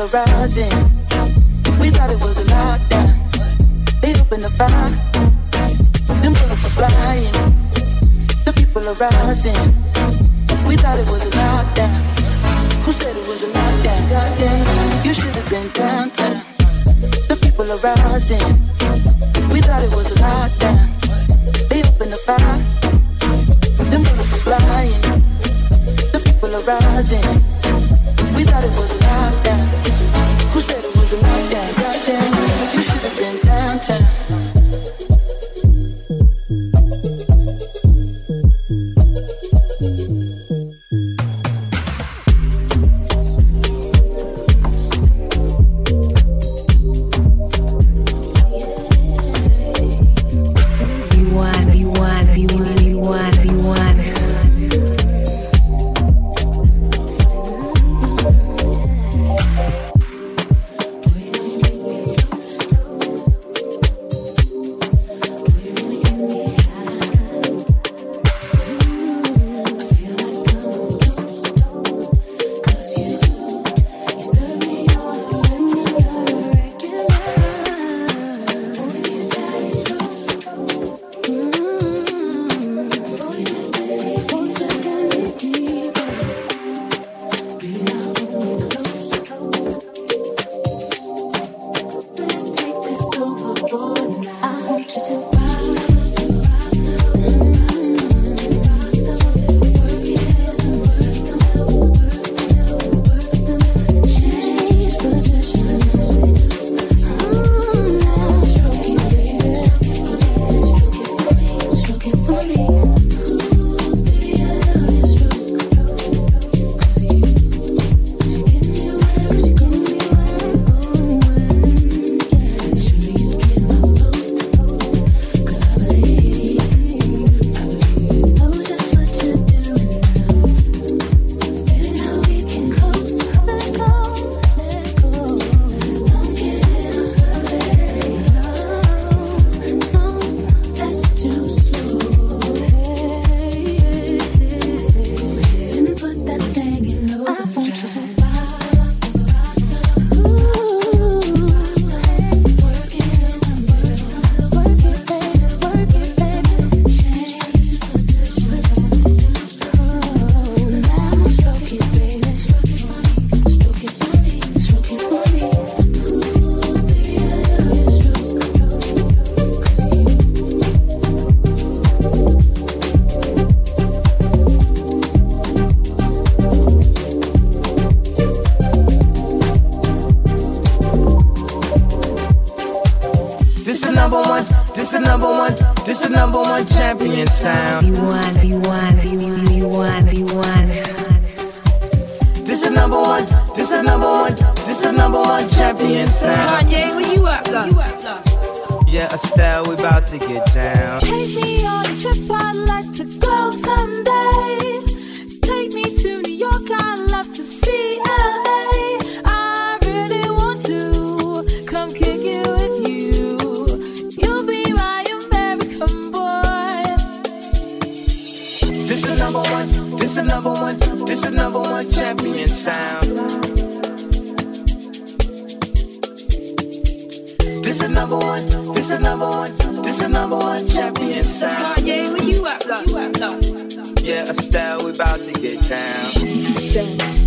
Rising. We thought it was a lockdown. They opened the fire. Them bullets are flying. The people are rising. We thought it was a lockdown. Who said it was a lockdown? Goddamn. You should have been downtown. The people are rising. We thought it was a lockdown. They opened the fire. Them bullets are flying. The people are rising. We thought it was a lockdown. Who said it number one, this is number one champion sound. Be one, be one, be one, be one, be one. This is number one, this is number one, this is number one champion sound. Kanye, where you at, though? Yeah, Estelle, we about to get down. Take me on a trip, I'd like to go sound. This is number one, this is number one, this is number one champion sound. Kanye, where you at, love? Yeah, Estelle, we about to get down. Sound.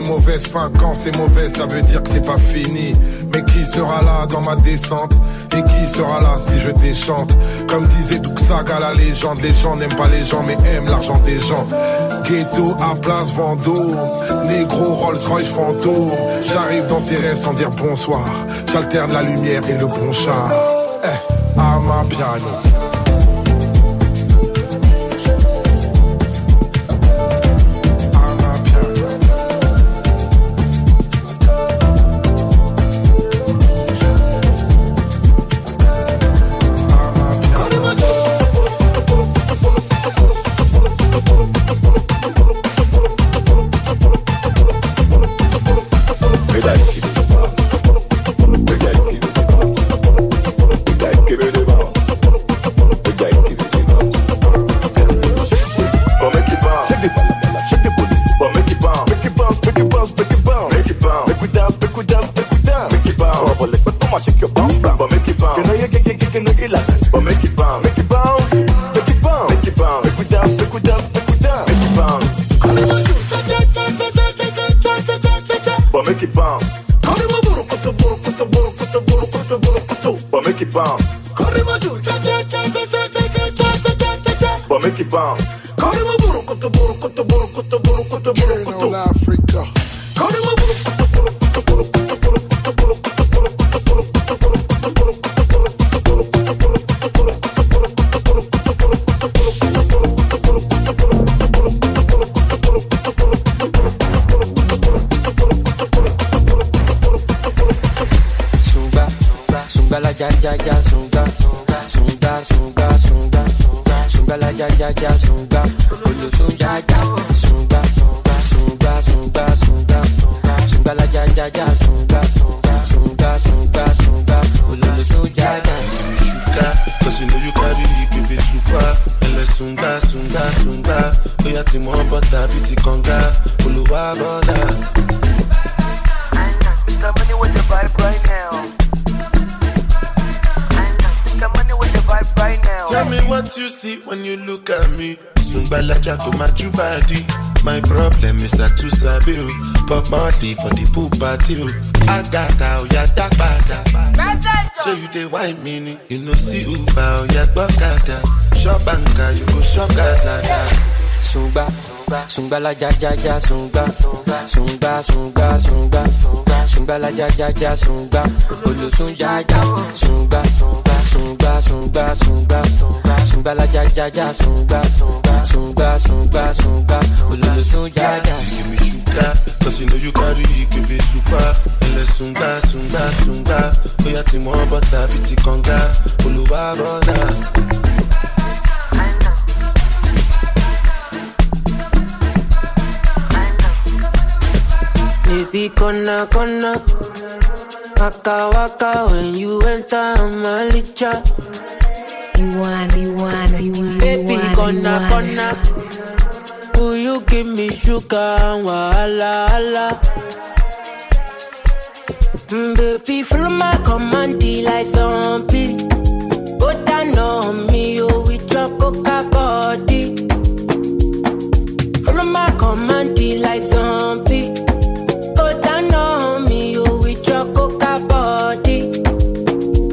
mauvaise fin, quand c'est mauvais, ça veut dire que c'est pas fini. Mais qui sera là dans ma descente? Et qui sera là si je déchante? Comme disait Duxaga la légende, les gens n'aiment pas les gens mais aiment l'argent des gens. Ghetto à place Vendôme, négro Rolls Royce fantôme. J'arrive dans tes rêves sans dire bonsoir. J'alterne la lumière et le bon char. Eh, à ma piano. Party o Agata oya dagbada Ṣé you dey wine me ni? You no see Uber oya gbọ́kada Shop anka you go shop gada Sunga Sunga la ja ja ja sunga Sunga sunga sunga Sunga la ja ja ja sunga Ulu sunga ja Sunga Sunga sunga sunga Sunga la ja ja ja sunga Sunga sunga sunga Ulu sunga ja Sugar, Cause you know you carry ikebe super. Ele sunga, sunga, sunga. Oya ti mo bọ́ta bí ti kànga Olúwa bọ́dà Baby kona kona. Waka waka when you enter my licha You want, you want, you want Baby kona kona Will you give me sugar and wahala hala mm, Baby follow my command like zombie Go down on me oh with your coca body Follow my command like zombie Go down on me, you with your coca body.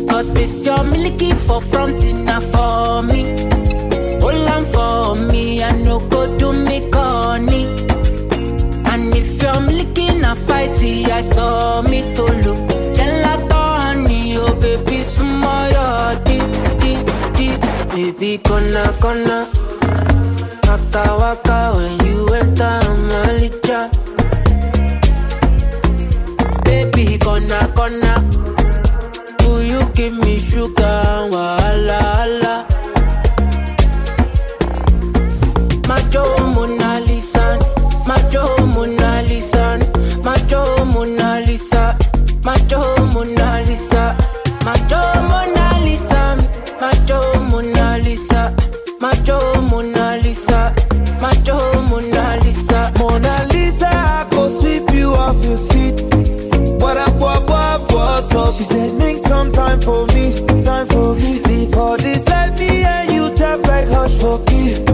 Cause this your milky for front enough for me. Hold on for me, I no go do milky I saw me to look. Gelato honey, oh baby, smile, deep, deep, deep. Baby, gonna, gonna. Waka waka when you enter my licha. Baby, gonna, gonna. Will you give me sugar and wahala, She said, make some time for me, time for me. See, for this life, me and you tap like hush for key.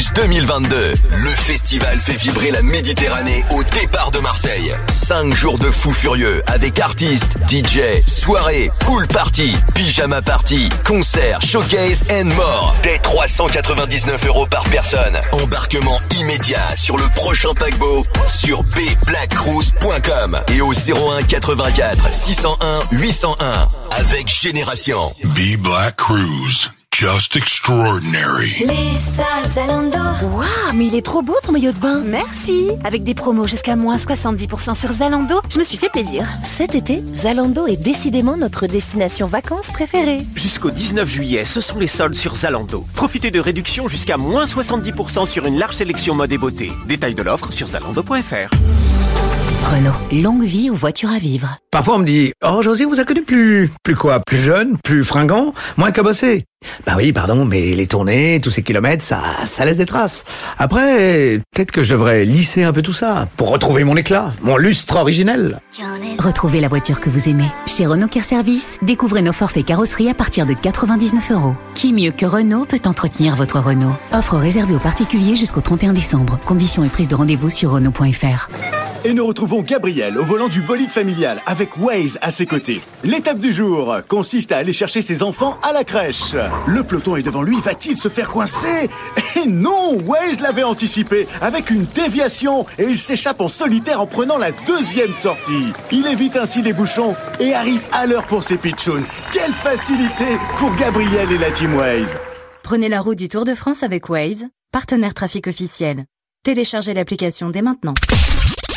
B-Black Cruise 2022. Le festival fait vibrer la Méditerranée au départ de Marseille. 5 jours de fous furieux avec artistes, DJ, soirée, pool party, pyjama party, concert, showcase and more. Dès 399 euros par personne. Embarquement immédiat sur le prochain paquebot sur bblackcruise.com et au 01 84 601 801 avec Génération. Be Black Cruise. Just extraordinary. Les soldes Zalando. Waouh, mais il est trop beau ton maillot de bain. Merci. Avec des promos jusqu'à moins 70% sur Zalando, je me suis fait plaisir. Cet été, Zalando est décidément notre destination vacances préférée. Jusqu'au 19 juillet, ce sont les soldes sur Zalando. Profitez de réductions jusqu'à moins 70% sur une large sélection mode et beauté. Détails de l'offre sur zalando.fr. Renault, longue vie aux voitures à vivre. Parfois on me dit Oh José, vous a connu plus. Plus quoi Plus jeune Plus fringant Moins cabossé Bah oui, pardon, mais les tournées, tous ces kilomètres, ça, ça laisse des traces. Après, peut-être que je devrais lisser un peu tout ça pour retrouver mon éclat, mon lustre originel. Retrouvez la voiture que vous aimez. Chez Renault Care Service, découvrez nos forfaits carrosserie à partir de 99 euros. Qui mieux que Renault peut entretenir votre Renault? Offre réservée aux particuliers jusqu'au 31 décembre. Conditions et prise de rendez-vous sur Renault.fr. Et nous retrouvons Gabriel au volant du bolide familial avec Waze à ses côtés. L'étape du jour consiste à aller chercher ses enfants à la crèche. Le peloton est devant lui, va-t-il se faire coincer? Et non, Waze l'avait anticipé avec une déviation et il s'échappe en solitaire en prenant la deuxième sortie. Il évite ainsi les bouchons et arrive à l'heure pour ses pitchouns. Quelle facilité pour Gabriel et la Team Waze Prenez la route du Tour de France avec Waze, partenaire trafic officiel. Téléchargez l'application dès maintenant.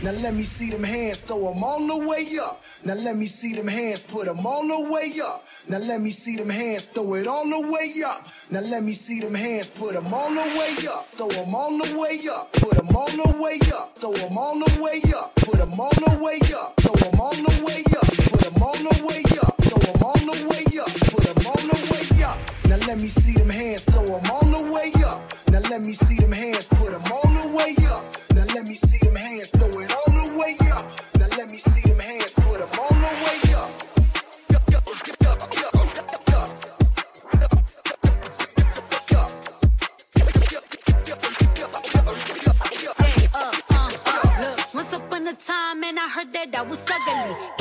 Now let me see them hands, throw them all the way up. Now let me see them hands, put them all the way up. Now let me see them hands, throw it all the way up. Now let me see them hands, put them all the way up. Throw them all the way up, put them all the way up. Throw them all the way up, put them all the way up. Throw them all the way up, put them all the way up. Throw them all the way up, put them all the way up. Now let me see them hands, throw them all the way up. Now let me see them hands, put them all that I was ugly.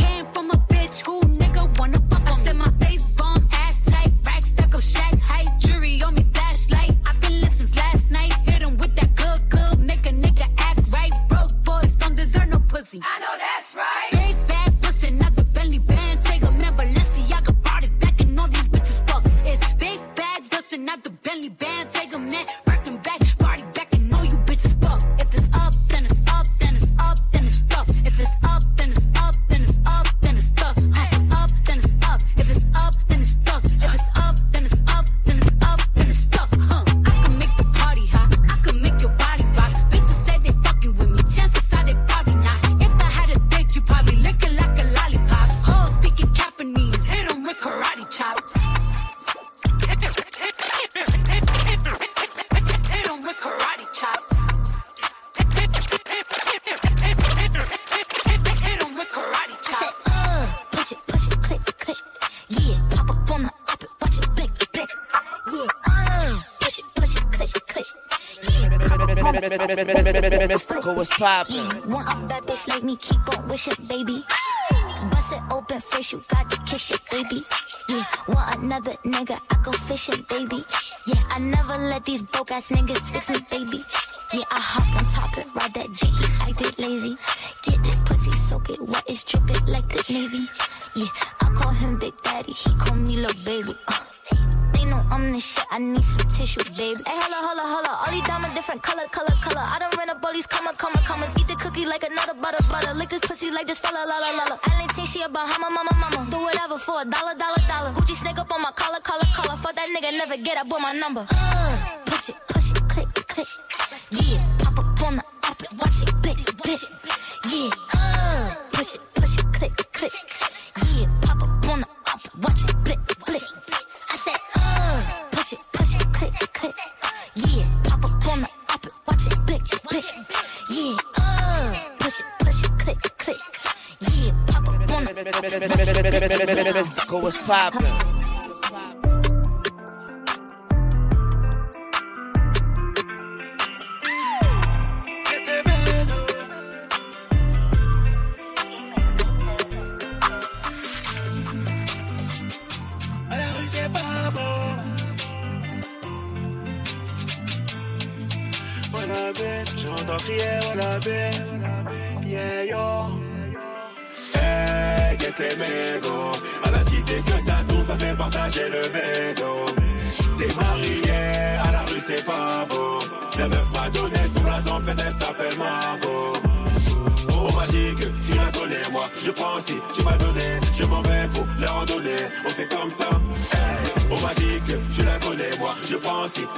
Poppin'? Want a bad bitch like me, keep on wishing, baby. Bust it open face, you got to kiss it, baby. Yeah, want another nigga, I go fishing, baby. Yeah, I never let these broke ass niggas fix me, baby. Up with my number. Uh, push it, push it, click, click. Yeah, pop up on the up it, watch it, blick, blick. Yeah, uh, push it, push it, click, click. Yeah, pop up on the up it, watch it, blick, blick. I said, uh, push it, push it, click, click. Yeah, pop up on the up it, watch it, blick, blick. Yeah, uh, push it, push it, click, click. Yeah, pop up on the Mystical, what's poppin'? À la rue, c'est pas bon.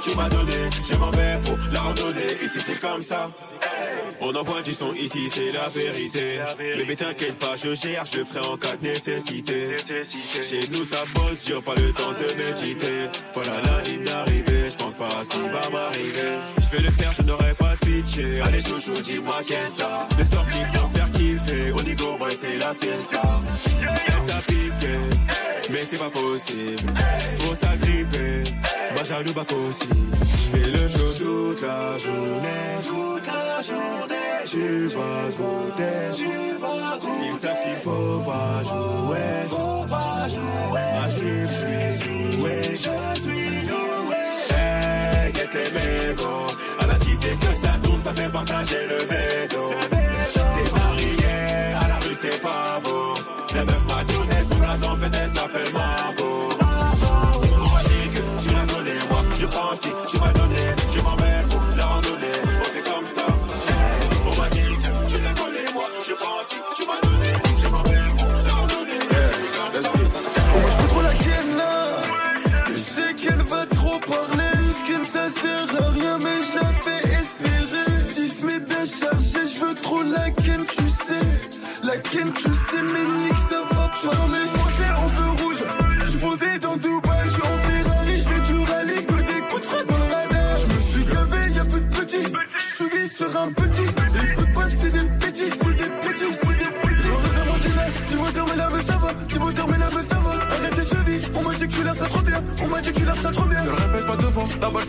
tu m'as donné. Je m'en vais pour la randonnée. Ici, c'est comme ça. On envoie du son ici, c'est la vérité. Bébé, t'inquiète pas, je cherche, je ferai en cas de nécessité. Chez nous, ça bosse, j'ai pas le temps de méditer. Voilà la ligne d'arrivée, je pense pas à ce qui va m'arriver. Je vais le faire, je n'aurai pas de pitié. Allez, chouchou, dis-moi qu'est-ce que t'as? De sortie on dit go boy, c'est la fiesta. Elle t'a piqué, mais c'est pas possible. Faut s'agripper, bah jaloux, pas possible. J'fais le show toute la journée, toute la journée. Tu vas goûter, tu vas goûter. Ils savent qu'il faut pas jouer, faut pas jouer. Ma strip, j'suis doué, je suis doué. Hey, get les mégots, à la cité que ça tourne, ça fait partager le bédo.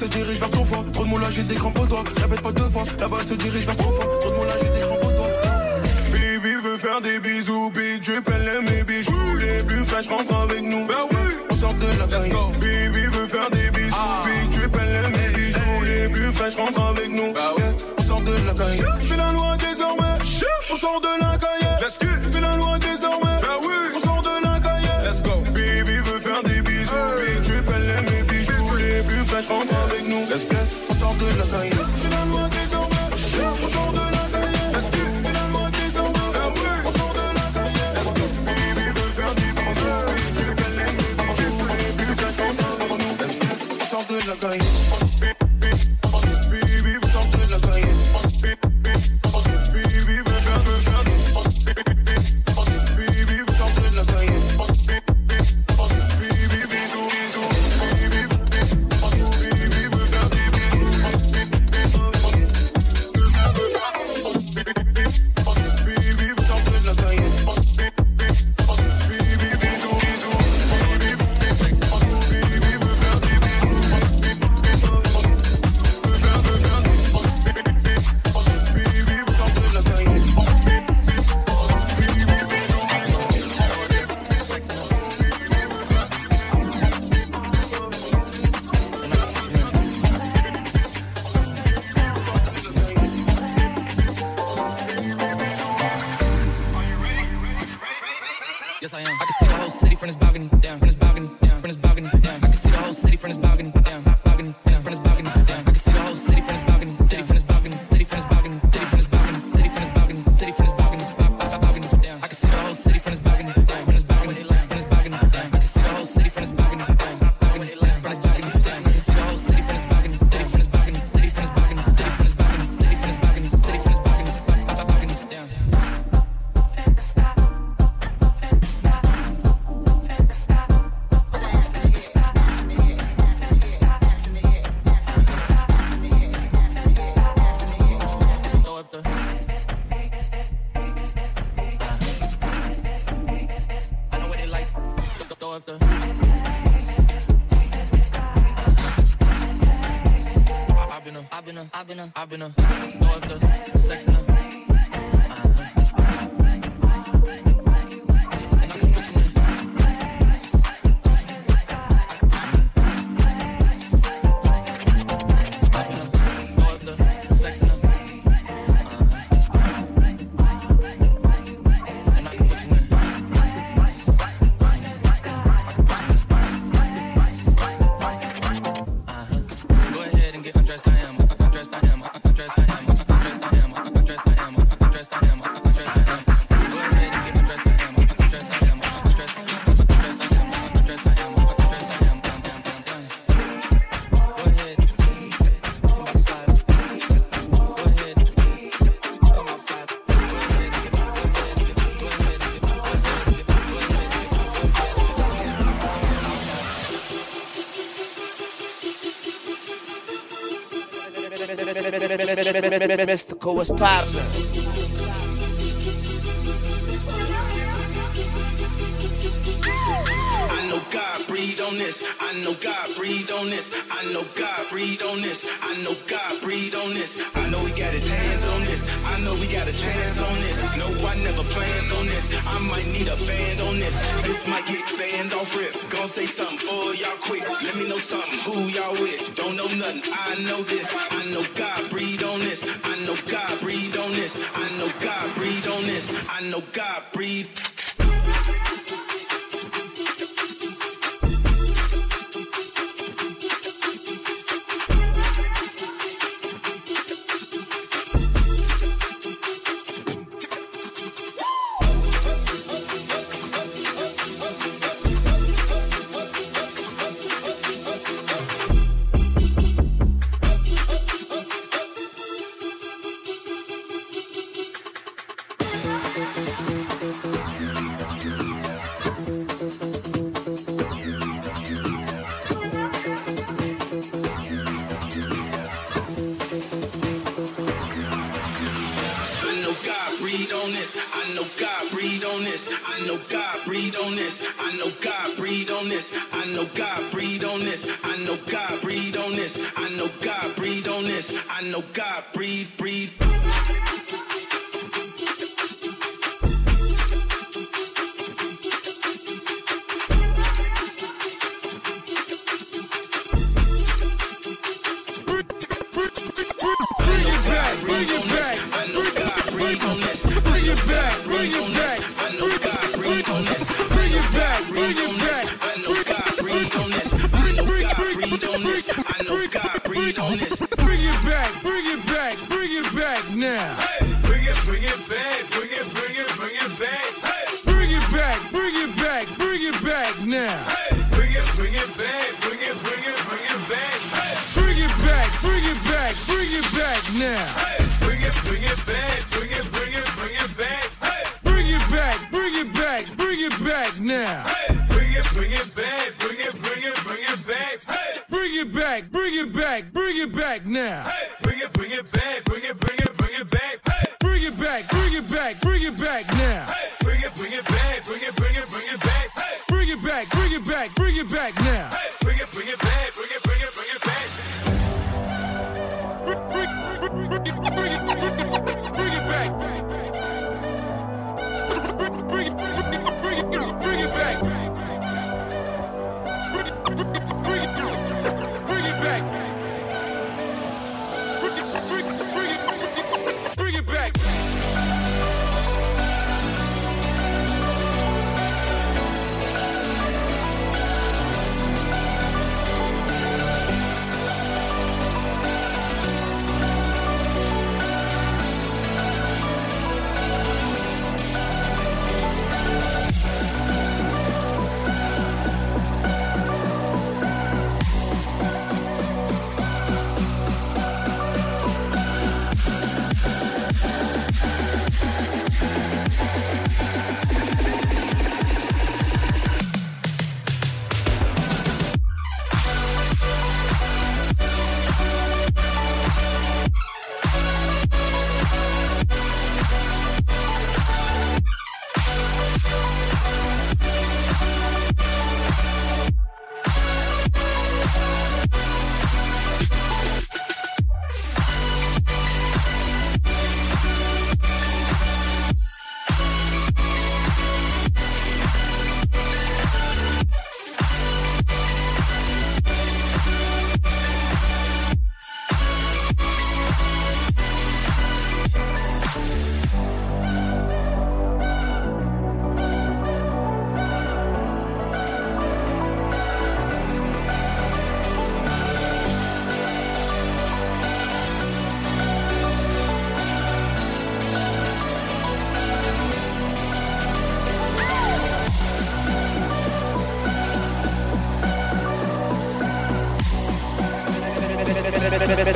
se dirige vers ton foie. Trop de moulage et des crampes aux doigts. Répète pas deux fois, la balle se dirige vers ton foie. Trop de moulage et des crampes aux doigts. Baby veut faire des bisous, big, je pèle mes bijoux. Les plus fraîches rentrent avec nous. Bah oui, on sort de la Let's. Baby veut faire des bisous, ah. big, je pèle mes hey. bijoux. Les plus fraîches rentrent avec nous. Ben oui, on sort de la caille. C'est la loi désormais. On sort de la caille. Let's go. La loi désormais. Ben oui, on sort de la caille. Let's go. Baby veut faire des bisous, hey. big, je pèle mes bijoux. Les plus fraîches rentrent Let's get, on sort de la. been a, I've been a. mystical as partner. I know God breathe on this. I know God breathe on this. I know God breathe on this. I know God breathe on this. I know He got His hands on this. I know we got a chance on this. No, I never planned on this. I might need a band on this. This might get hands off rip. Gonna say something for y'all quick. Let me know something. Who y'all with? Don't know nothing. I know this. I know God breathe on this. I know God breathe on this. I know God breathe on this. I know God God breathe on this. I know God breathe on this. I know God breathe, breathe.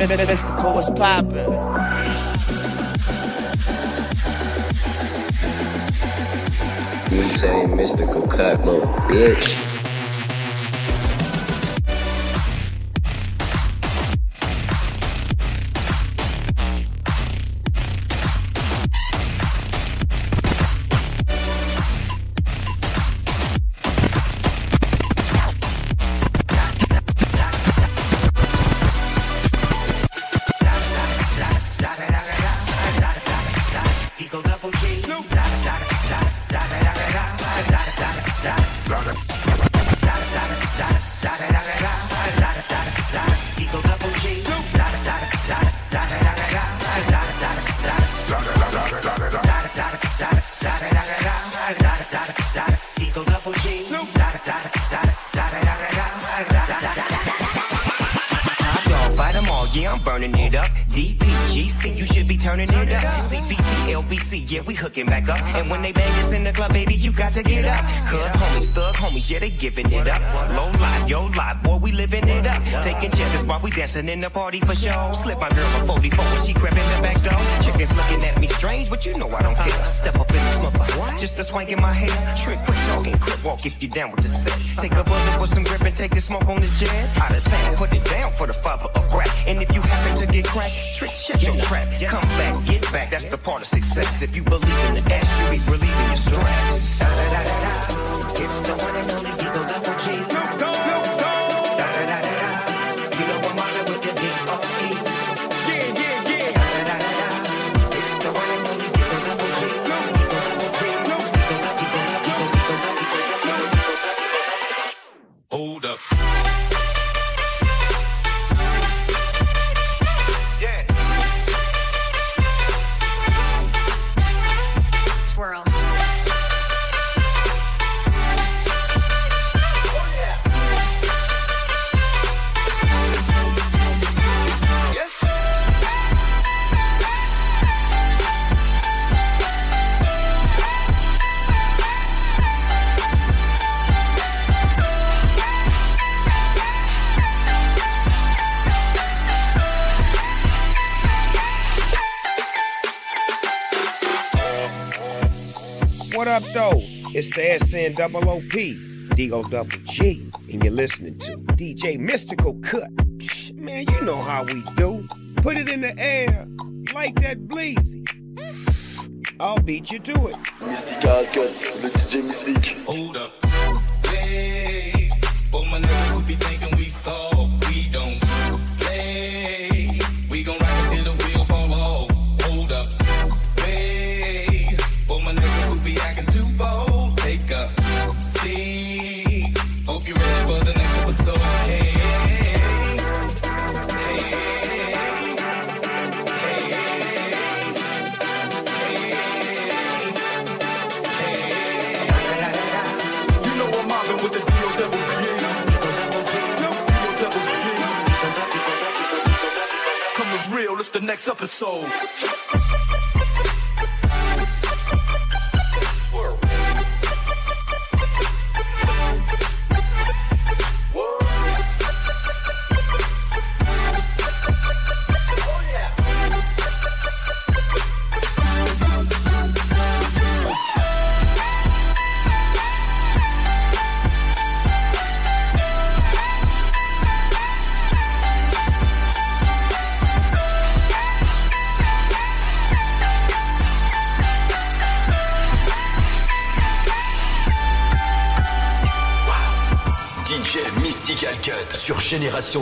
mystical, what's poppin'? DJ Mystical Cut, little bitch. Back up. And when they bang us in the club, baby, you got to get thug yeah, they giving it up. Low life, yo life, boy, we living it up. Taking chances while we dancing in the party for show. Slip my girl a 44 when she crept in the back door. Chickens looking at me strange, but you know I don't care. Step up in the smoker, just a swank in my hair. Trick, quit talking, crip walk if you down with the set. Take a bullet with some grip and take the smoke on this jet. Out of town, put it down for the father of rap. And if you happen to get cracked, trick, shut your trap. Come back, get back, that's the part of success. If you believe in the ass, you be relieving your stress. Da, da, da, the one and only D-O double G. It's the SN double OP, D-O double G, and you're listening to DJ Mystical Cut. Shh, Man, you know how we do. Put it in the air, like that bleezy. I'll beat you to it. Mystical Cut, le DJ Mystique. Hold up. Hey, for my niggas who be thinking episode. Génération